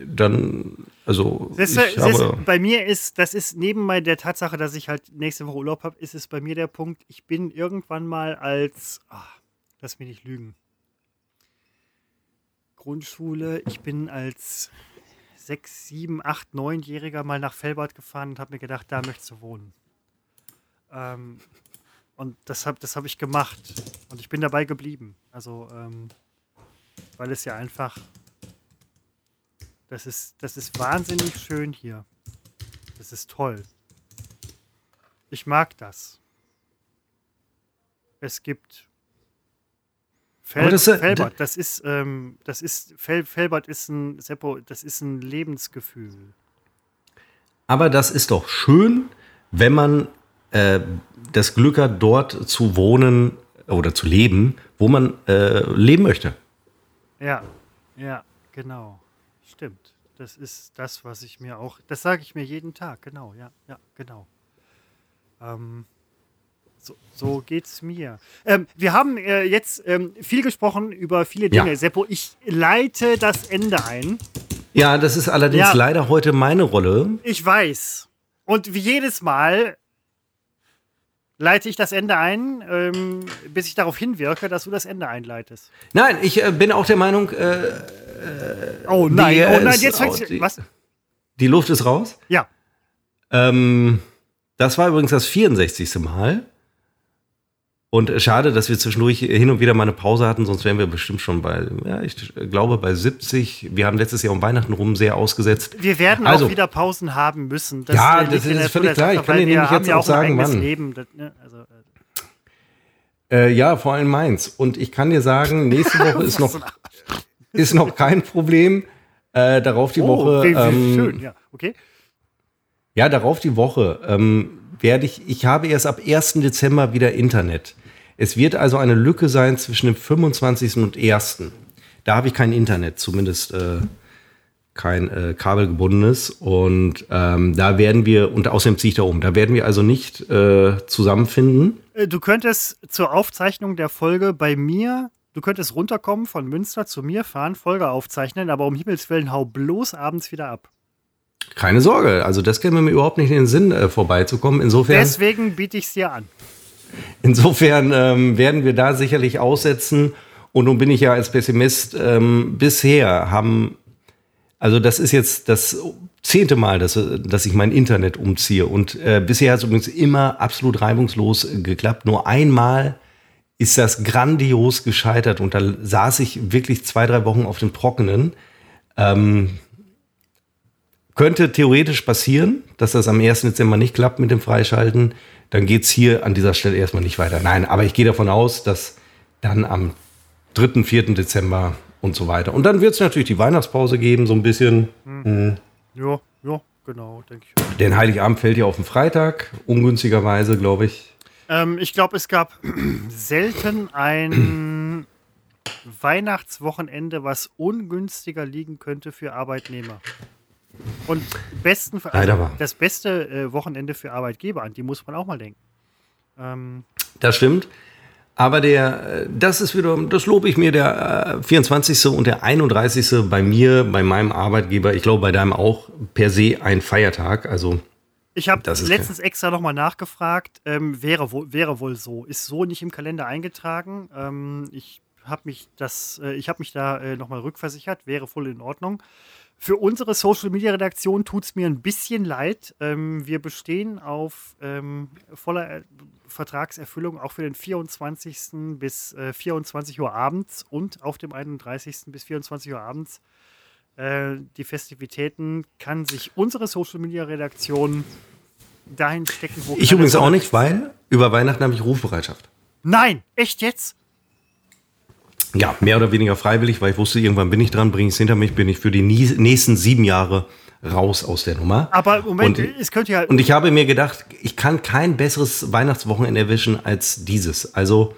Speaker 2: dann also
Speaker 1: das, habe, bei mir ist, das ist neben der Tatsache, dass ich halt nächste Woche Urlaub habe, ist es bei mir der Punkt, ich bin irgendwann mal als, ach, lass mich nicht lügen, Grundschule, ich bin als sechs, sieben, acht, neunjähriger mal nach Felbert gefahren und habe mir gedacht, da möchtest du wohnen. Ähm, und das habe das hab ich gemacht und ich bin dabei geblieben. Also, ähm, weil es ja einfach das ist, das ist wahnsinnig schön hier. Das ist toll. Ich mag das. Es gibt Fel das, äh, Felbert, das ist, ähm, das ist, Fel Felbert ist ein, Seppo, das ist ein Lebensgefühl.
Speaker 2: Aber das ist doch schön, wenn man äh, das Glück hat, dort zu wohnen oder zu leben, wo man äh, leben möchte.
Speaker 1: Ja, ja, genau. Stimmt. Das ist das, was ich mir auch. Das sage ich mir jeden Tag, genau, ja, ja, genau. Ähm, so, so geht's mir. Ähm, wir haben äh, jetzt ähm, viel gesprochen über viele Dinge. Ja. Seppo, ich leite das Ende ein.
Speaker 2: Ja, das ist allerdings ja. leider heute meine Rolle.
Speaker 1: Ich weiß. Und wie jedes Mal leite ich das Ende ein, ähm, bis ich darauf hinwirke, dass du das Ende einleitest.
Speaker 2: Nein, ich äh, bin auch der Meinung. Äh, äh,
Speaker 1: oh nein, oh nein, jetzt fängst du. Was?
Speaker 2: Die Luft ist raus?
Speaker 1: Ja.
Speaker 2: Ähm, das war übrigens das 64. Mal. Und schade, dass wir zwischendurch hin und wieder mal eine Pause hatten, sonst wären wir bestimmt schon bei, ja, ich glaube bei 70. Wir haben letztes Jahr um Weihnachten rum sehr ausgesetzt.
Speaker 1: Wir werden also, auch wieder Pausen haben müssen.
Speaker 2: Das ja, das ist völlig klar. Ich kann dir nämlich jetzt auch, auch sagen, wann. Leben, das, ne? also, äh. Äh, ja, vor allem meins. Und ich kann dir sagen, nächste (laughs) Woche ist noch, ist noch kein Problem. Äh, darauf die oh, Woche. Wie ähm, schön, ja, okay. Ja, darauf die Woche ähm, werde ich, ich habe erst ab 1. Dezember wieder Internet. Es wird also eine Lücke sein zwischen dem 25. und 1. Da habe ich kein Internet, zumindest äh, kein äh, kabelgebundenes. Und ähm, da werden wir, und außerdem ziehe ich da um, da werden wir also nicht äh, zusammenfinden.
Speaker 1: Äh, du könntest zur Aufzeichnung der Folge bei mir, du könntest runterkommen von Münster zu mir fahren, Folge aufzeichnen, aber um Himmels Willen hau bloß abends wieder ab.
Speaker 2: Keine Sorge, also das käme mir überhaupt nicht in den Sinn, äh, vorbeizukommen. Insofern.
Speaker 1: Deswegen biete ich es dir an.
Speaker 2: Insofern ähm, werden wir da sicherlich aussetzen. Und nun bin ich ja als Pessimist ähm, bisher haben, also das ist jetzt das zehnte Mal, dass, dass ich mein Internet umziehe. Und äh, bisher hat es übrigens immer absolut reibungslos geklappt. Nur einmal ist das grandios gescheitert und da saß ich wirklich zwei, drei Wochen auf dem Trockenen. Ähm, könnte theoretisch passieren, dass das am 1. Dezember nicht klappt mit dem Freischalten dann geht es hier an dieser Stelle erstmal nicht weiter. Nein, aber ich gehe davon aus, dass dann am 3., 4. Dezember und so weiter. Und dann wird es natürlich die Weihnachtspause geben, so ein bisschen.
Speaker 1: Mhm. Ja, ja, genau, denke ich.
Speaker 2: Denn Heiligabend fällt ja auf den Freitag, ungünstigerweise, glaube ich.
Speaker 1: Ähm, ich glaube, es gab (clears throat) selten ein (clears throat) Weihnachtswochenende, was ungünstiger liegen könnte für Arbeitnehmer. Und besten, also das beste äh, Wochenende für Arbeitgeber, an die muss man auch mal denken.
Speaker 2: Ähm, das stimmt. Aber der, äh, das ist wieder, das lobe ich mir, der äh, 24. und der 31. bei mir, bei meinem Arbeitgeber, ich glaube bei deinem auch per se ein Feiertag. Also
Speaker 1: ich habe letztens extra nochmal nachgefragt, ähm, wäre, wohl, wäre wohl so. Ist so nicht im Kalender eingetragen. Ähm, ich habe mich, das, äh, hab mich da äh, nochmal rückversichert, wäre voll in Ordnung. Für unsere Social Media Redaktion tut es mir ein bisschen leid. Ähm, wir bestehen auf ähm, voller äh, Vertragserfüllung auch für den 24. bis äh, 24 Uhr abends und auf dem 31. bis 24 Uhr abends. Äh, die Festivitäten kann sich unsere Social Media Redaktion dahin stecken,
Speaker 2: wo Ich übrigens auch nicht, weil über Weihnachten habe ich Rufbereitschaft.
Speaker 1: Nein, echt jetzt?
Speaker 2: Ja, mehr oder weniger freiwillig, weil ich wusste, irgendwann bin ich dran, bringe ich es hinter mich, bin ich für die nächsten sieben Jahre raus aus der Nummer.
Speaker 1: Aber Moment, und, es könnte ja.
Speaker 2: Und ich habe mir gedacht, ich kann kein besseres Weihnachtswochenende erwischen als dieses. Also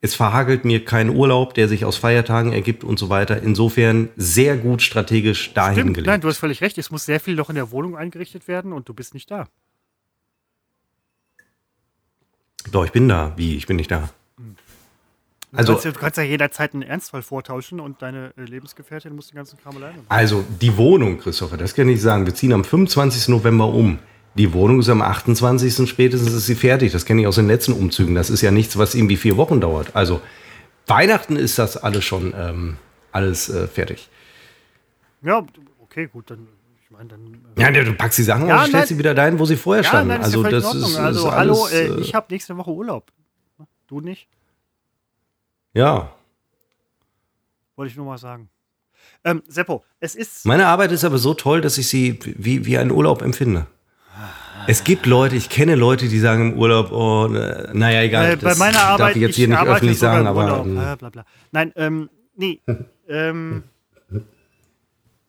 Speaker 2: es verhagelt mir keinen Urlaub, der sich aus Feiertagen ergibt und so weiter. Insofern sehr gut strategisch dahin Stimmt, gelegt.
Speaker 1: Nein, du hast völlig recht. Es muss sehr viel noch in der Wohnung eingerichtet werden und du bist nicht da.
Speaker 2: Doch, ich bin da. Wie? Ich bin nicht da.
Speaker 1: Also, du, kannst ja, jederzeit einen Ernstfall vortauschen und deine äh, Lebensgefährtin muss den ganzen Kram alleine machen.
Speaker 2: Also die Wohnung, Christopher, das kann ich sagen. Wir ziehen am 25. November um. Die Wohnung ist am 28. spätestens ist sie fertig. Das kenne ich aus den letzten Umzügen. Das ist ja nichts, was irgendwie vier Wochen dauert. Also Weihnachten ist das alles schon ähm, alles äh, fertig.
Speaker 1: Ja, okay, gut, dann.
Speaker 2: Äh, ja, du packst die Sachen ja, und stellst sie wieder dahin, wo sie vorher ja, standen. Nein, also, das ist,
Speaker 1: also, ist hallo, äh, äh, ich habe nächste Woche Urlaub. Du nicht?
Speaker 2: Ja.
Speaker 1: Wollte ich nur mal sagen. Ähm, Seppo, es ist.
Speaker 2: Meine Arbeit ist aber so toll, dass ich sie wie, wie einen Urlaub empfinde. Es gibt Leute, ich kenne Leute, die sagen im Urlaub, oh, naja, egal.
Speaker 1: Äh, bei meiner Arbeit, darf
Speaker 2: ich jetzt hier nicht öffentlich sagen, aber.
Speaker 1: Ähm, bla, bla, bla. Nein, ähm, nee. ähm,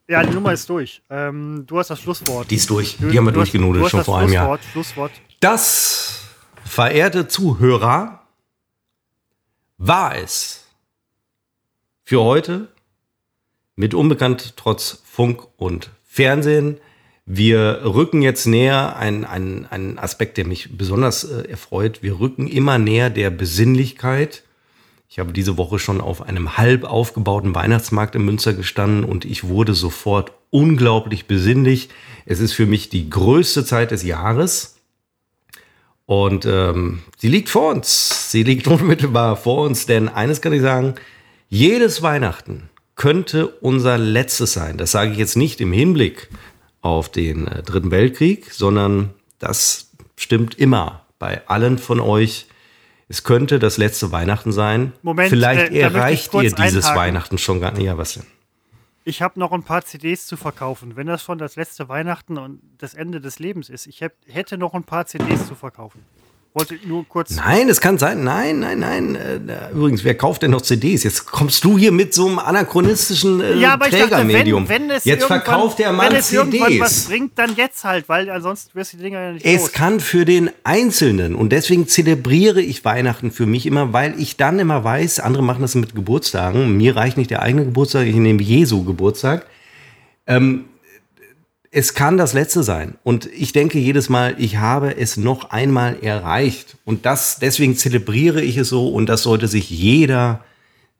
Speaker 1: ja, die Nummer ist durch. Ähm, du hast das Schlusswort.
Speaker 2: Die ist durch. Die haben wir durchgenudelt schon vor einem Jahr.
Speaker 1: Schlusswort.
Speaker 2: Das, verehrte Zuhörer, war es für heute mit Unbekannt trotz Funk und Fernsehen. Wir rücken jetzt näher, ein, ein, ein Aspekt, der mich besonders äh, erfreut, wir rücken immer näher der Besinnlichkeit. Ich habe diese Woche schon auf einem halb aufgebauten Weihnachtsmarkt in Münster gestanden und ich wurde sofort unglaublich besinnlich. Es ist für mich die größte Zeit des Jahres. Und ähm, sie liegt vor uns. Sie liegt (laughs) unmittelbar vor uns, denn eines kann ich sagen, jedes Weihnachten könnte unser letztes sein. Das sage ich jetzt nicht im Hinblick auf den äh, Dritten Weltkrieg, sondern das stimmt immer bei allen von euch, Es könnte das letzte Weihnachten sein.
Speaker 1: Moment,
Speaker 2: Vielleicht
Speaker 1: äh,
Speaker 2: erreicht dir dieses
Speaker 1: einhaken.
Speaker 2: Weihnachten schon gar nicht. Ja, was denn?
Speaker 1: Ich habe noch ein paar CDs zu verkaufen. Wenn das schon das letzte Weihnachten und das Ende des Lebens ist, ich hätt, hätte noch ein paar CDs zu verkaufen. Wollte nur kurz.
Speaker 2: Nein, es kann sein. Nein, nein, nein. Äh, übrigens, wer kauft denn noch CDs? Jetzt kommst du hier mit so einem anachronistischen äh,
Speaker 1: Ja, aber ich dachte,
Speaker 2: Trägermedium.
Speaker 1: wenn, wenn es
Speaker 2: jetzt verkauft der Mann
Speaker 1: wenn es irgendwann was
Speaker 2: CDs.
Speaker 1: bringt, dann jetzt halt, weil ansonsten wirst du die Dinger ja nicht
Speaker 2: Es
Speaker 1: los.
Speaker 2: kann für den Einzelnen und deswegen zelebriere ich Weihnachten für mich immer, weil ich dann immer weiß, andere machen das mit Geburtstagen. Mir reicht nicht der eigene Geburtstag, ich nehme Jesu Geburtstag. Ähm, es kann das letzte sein. Und ich denke jedes Mal, ich habe es noch einmal erreicht. Und das, deswegen zelebriere ich es so und das sollte sich jeder,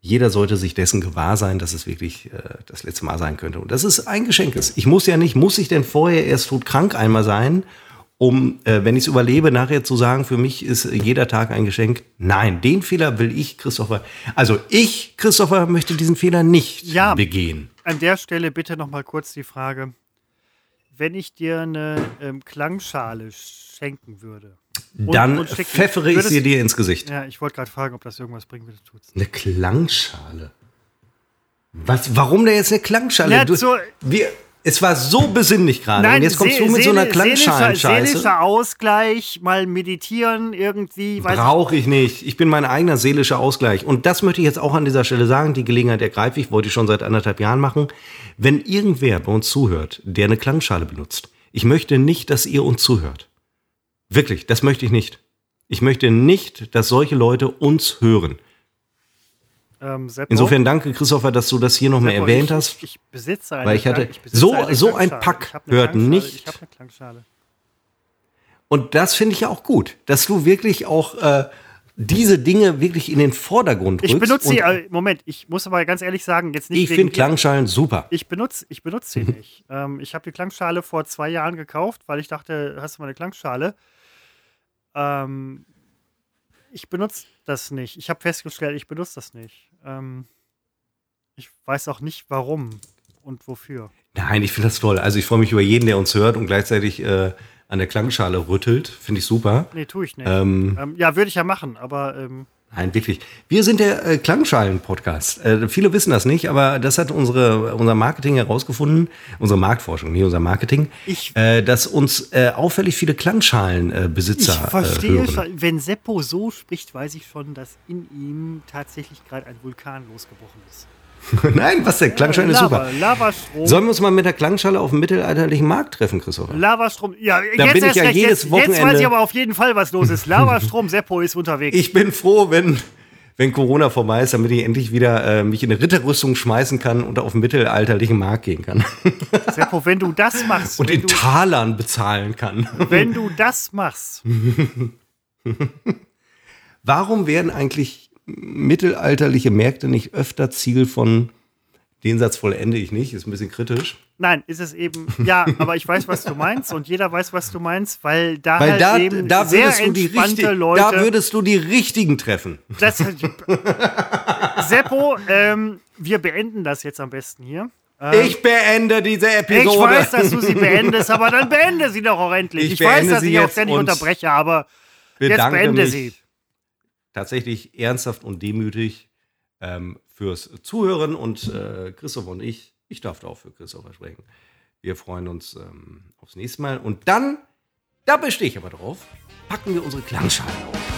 Speaker 2: jeder sollte sich dessen gewahr sein, dass es wirklich äh, das letzte Mal sein könnte. Und das ist ein Geschenk ist. Ich muss ja nicht, muss ich denn vorher erst todkrank einmal sein, um, äh, wenn ich es überlebe, nachher zu sagen, für mich ist jeder Tag ein Geschenk. Nein, den Fehler will ich, Christopher, also ich, Christopher, möchte diesen Fehler nicht
Speaker 1: Ja.
Speaker 2: begehen.
Speaker 1: An der Stelle bitte noch mal kurz die Frage: Wenn ich dir eine ähm, Klangschale schenken würde. und-
Speaker 2: Dann
Speaker 1: und schicken,
Speaker 2: pfeffere ich
Speaker 1: würdest-
Speaker 2: sie dir ins Gesicht.
Speaker 1: Ja, ich wollte gerade fragen, ob das irgendwas bringen würde. Tut's.
Speaker 2: Eine Klangschale. Was, warum denn jetzt eine Klangschale?
Speaker 1: Ja,
Speaker 2: du,
Speaker 1: zur-
Speaker 2: wir, es war so besinnlich gerade. Und jetzt kommst du mit so einer Klangschalenscheiße.
Speaker 1: Seelischer Ausgleich, mal meditieren irgendwie.
Speaker 2: Brauche ich nicht. Ich bin mein eigener seelischer Ausgleich. Und das möchte ich jetzt auch an dieser Stelle sagen. Die Gelegenheit ergreife ich, wollte ich schon seit anderthalb Jahren machen. Wenn irgendwer bei uns zuhört, der eine Klangschale benutzt, ich möchte nicht, dass ihr uns zuhört. Wirklich, das möchte ich nicht. Ich möchte nicht, dass solche Leute uns hören.
Speaker 1: Ähm,
Speaker 2: Insofern danke, Christopher, dass du das hier noch mal
Speaker 1: Seppo,
Speaker 2: erwähnt
Speaker 1: ich,
Speaker 2: hast.
Speaker 1: Ich, ich besitze eine
Speaker 2: Weil ich hatte-
Speaker 1: besitze
Speaker 2: so- so ein. Pack
Speaker 1: Ich
Speaker 2: hört nicht-
Speaker 1: Ich habe eine Klangschale.
Speaker 2: Und das finde ich ja auch gut, dass du wirklich auch äh, diese Dinge wirklich in den Vordergrund rückst.
Speaker 1: Ich benutze sie, äh, Moment, ich muss aber ganz ehrlich sagen, jetzt nicht
Speaker 2: Ich finde Klangschalen super.
Speaker 1: Ich benutze, ich benutze sie nicht. Ähm, ich habe die Klangschale vor zwei Jahren gekauft, weil ich dachte, hast du mal eine Klangschale? Ähm, ich benutze das nicht. Ich habe festgestellt, ich benutze das nicht. Ähm, ich weiß auch nicht, warum und wofür.
Speaker 2: Nein, ich finde das toll. Also ich freue mich über jeden, der uns hört und gleichzeitig äh, an der Klangschale rüttelt. Finde ich super.
Speaker 1: Nee, tue ich nicht.
Speaker 2: Ähm,
Speaker 1: Ähm, ja, würde ich ja machen, aber ähm,
Speaker 2: Nein, wirklich. Wir sind der äh, Klangschalen-Podcast. Äh, viele wissen das nicht, aber das hat unsere, unser Marketing herausgefunden, unsere Marktforschung, nicht unser Marketing,
Speaker 1: Ich-
Speaker 2: äh, dass uns äh, auffällig viele Klangschalen-Besitzer äh,
Speaker 1: ich verstehe
Speaker 2: äh,
Speaker 1: schon. Wenn Seppo so spricht, weiß ich schon, dass in ihm tatsächlich gerade ein Vulkan losgebrochen ist. (laughs)
Speaker 2: Nein, was denn? Klangschalen ist
Speaker 1: Lava,
Speaker 2: super.
Speaker 1: Lavastrom.
Speaker 2: Sollen wir uns mal mit der Klangschale auf dem mittelalterlichen Markt treffen, Christopher?
Speaker 1: Lavastrom. Ja,
Speaker 2: Da
Speaker 1: jetzt
Speaker 2: bin ich ja
Speaker 1: recht.
Speaker 2: jedes
Speaker 1: jetzt, jetzt weiß
Speaker 2: Wochenende-
Speaker 1: ich aber auf jeden Fall, was los ist. Lavastrom, Seppo ist unterwegs.
Speaker 2: Ich bin froh, wenn, wenn Corona vorbei ist, damit ich endlich wieder äh, mich in eine Ritterrüstung schmeißen kann und auf den mittelalterlichen Markt gehen kann. (laughs)
Speaker 1: Seppo, wenn du das machst,
Speaker 2: Und in
Speaker 1: du,
Speaker 2: Talern bezahlen kann.
Speaker 1: wenn du das machst, (laughs)
Speaker 2: Warum werden eigentlich mittelalterliche Märkte nicht öfter Ziel von den Satz vollende ich nicht, ist ein bisschen kritisch.
Speaker 1: nein, ist es eben, ja, aber ich weiß, was du meinst und jeder weiß, was du meinst, weil da
Speaker 2: Weil
Speaker 1: halt
Speaker 2: da,
Speaker 1: eben
Speaker 2: da,
Speaker 1: sehr
Speaker 2: würdest du die
Speaker 1: entspannte
Speaker 2: richtig,
Speaker 1: Leute.
Speaker 2: da würdest du die richtigen treffen.
Speaker 1: das, Seppo, ähm, wir beenden das jetzt am besten hier. Ähm,
Speaker 2: Ich beende diese
Speaker 1: ich
Speaker 2: Episode.
Speaker 1: weiß, dass du sie beendest, aber dann beende sie doch auch endlich.
Speaker 2: Ich
Speaker 1: Ich, weiß, dass ich auch
Speaker 2: jetzt
Speaker 1: ständig unterbreche, aber jetzt beende
Speaker 2: mich
Speaker 1: sie.
Speaker 2: Tatsächlich ernsthaft und demütig ähm, fürs Zuhören und äh, Christoph und ich, ich darf da auch für Christopher sprechen. Wir freuen uns ähm, aufs nächste Mal und dann, da bestehe ich aber drauf, packen wir unsere Klangschalen auf.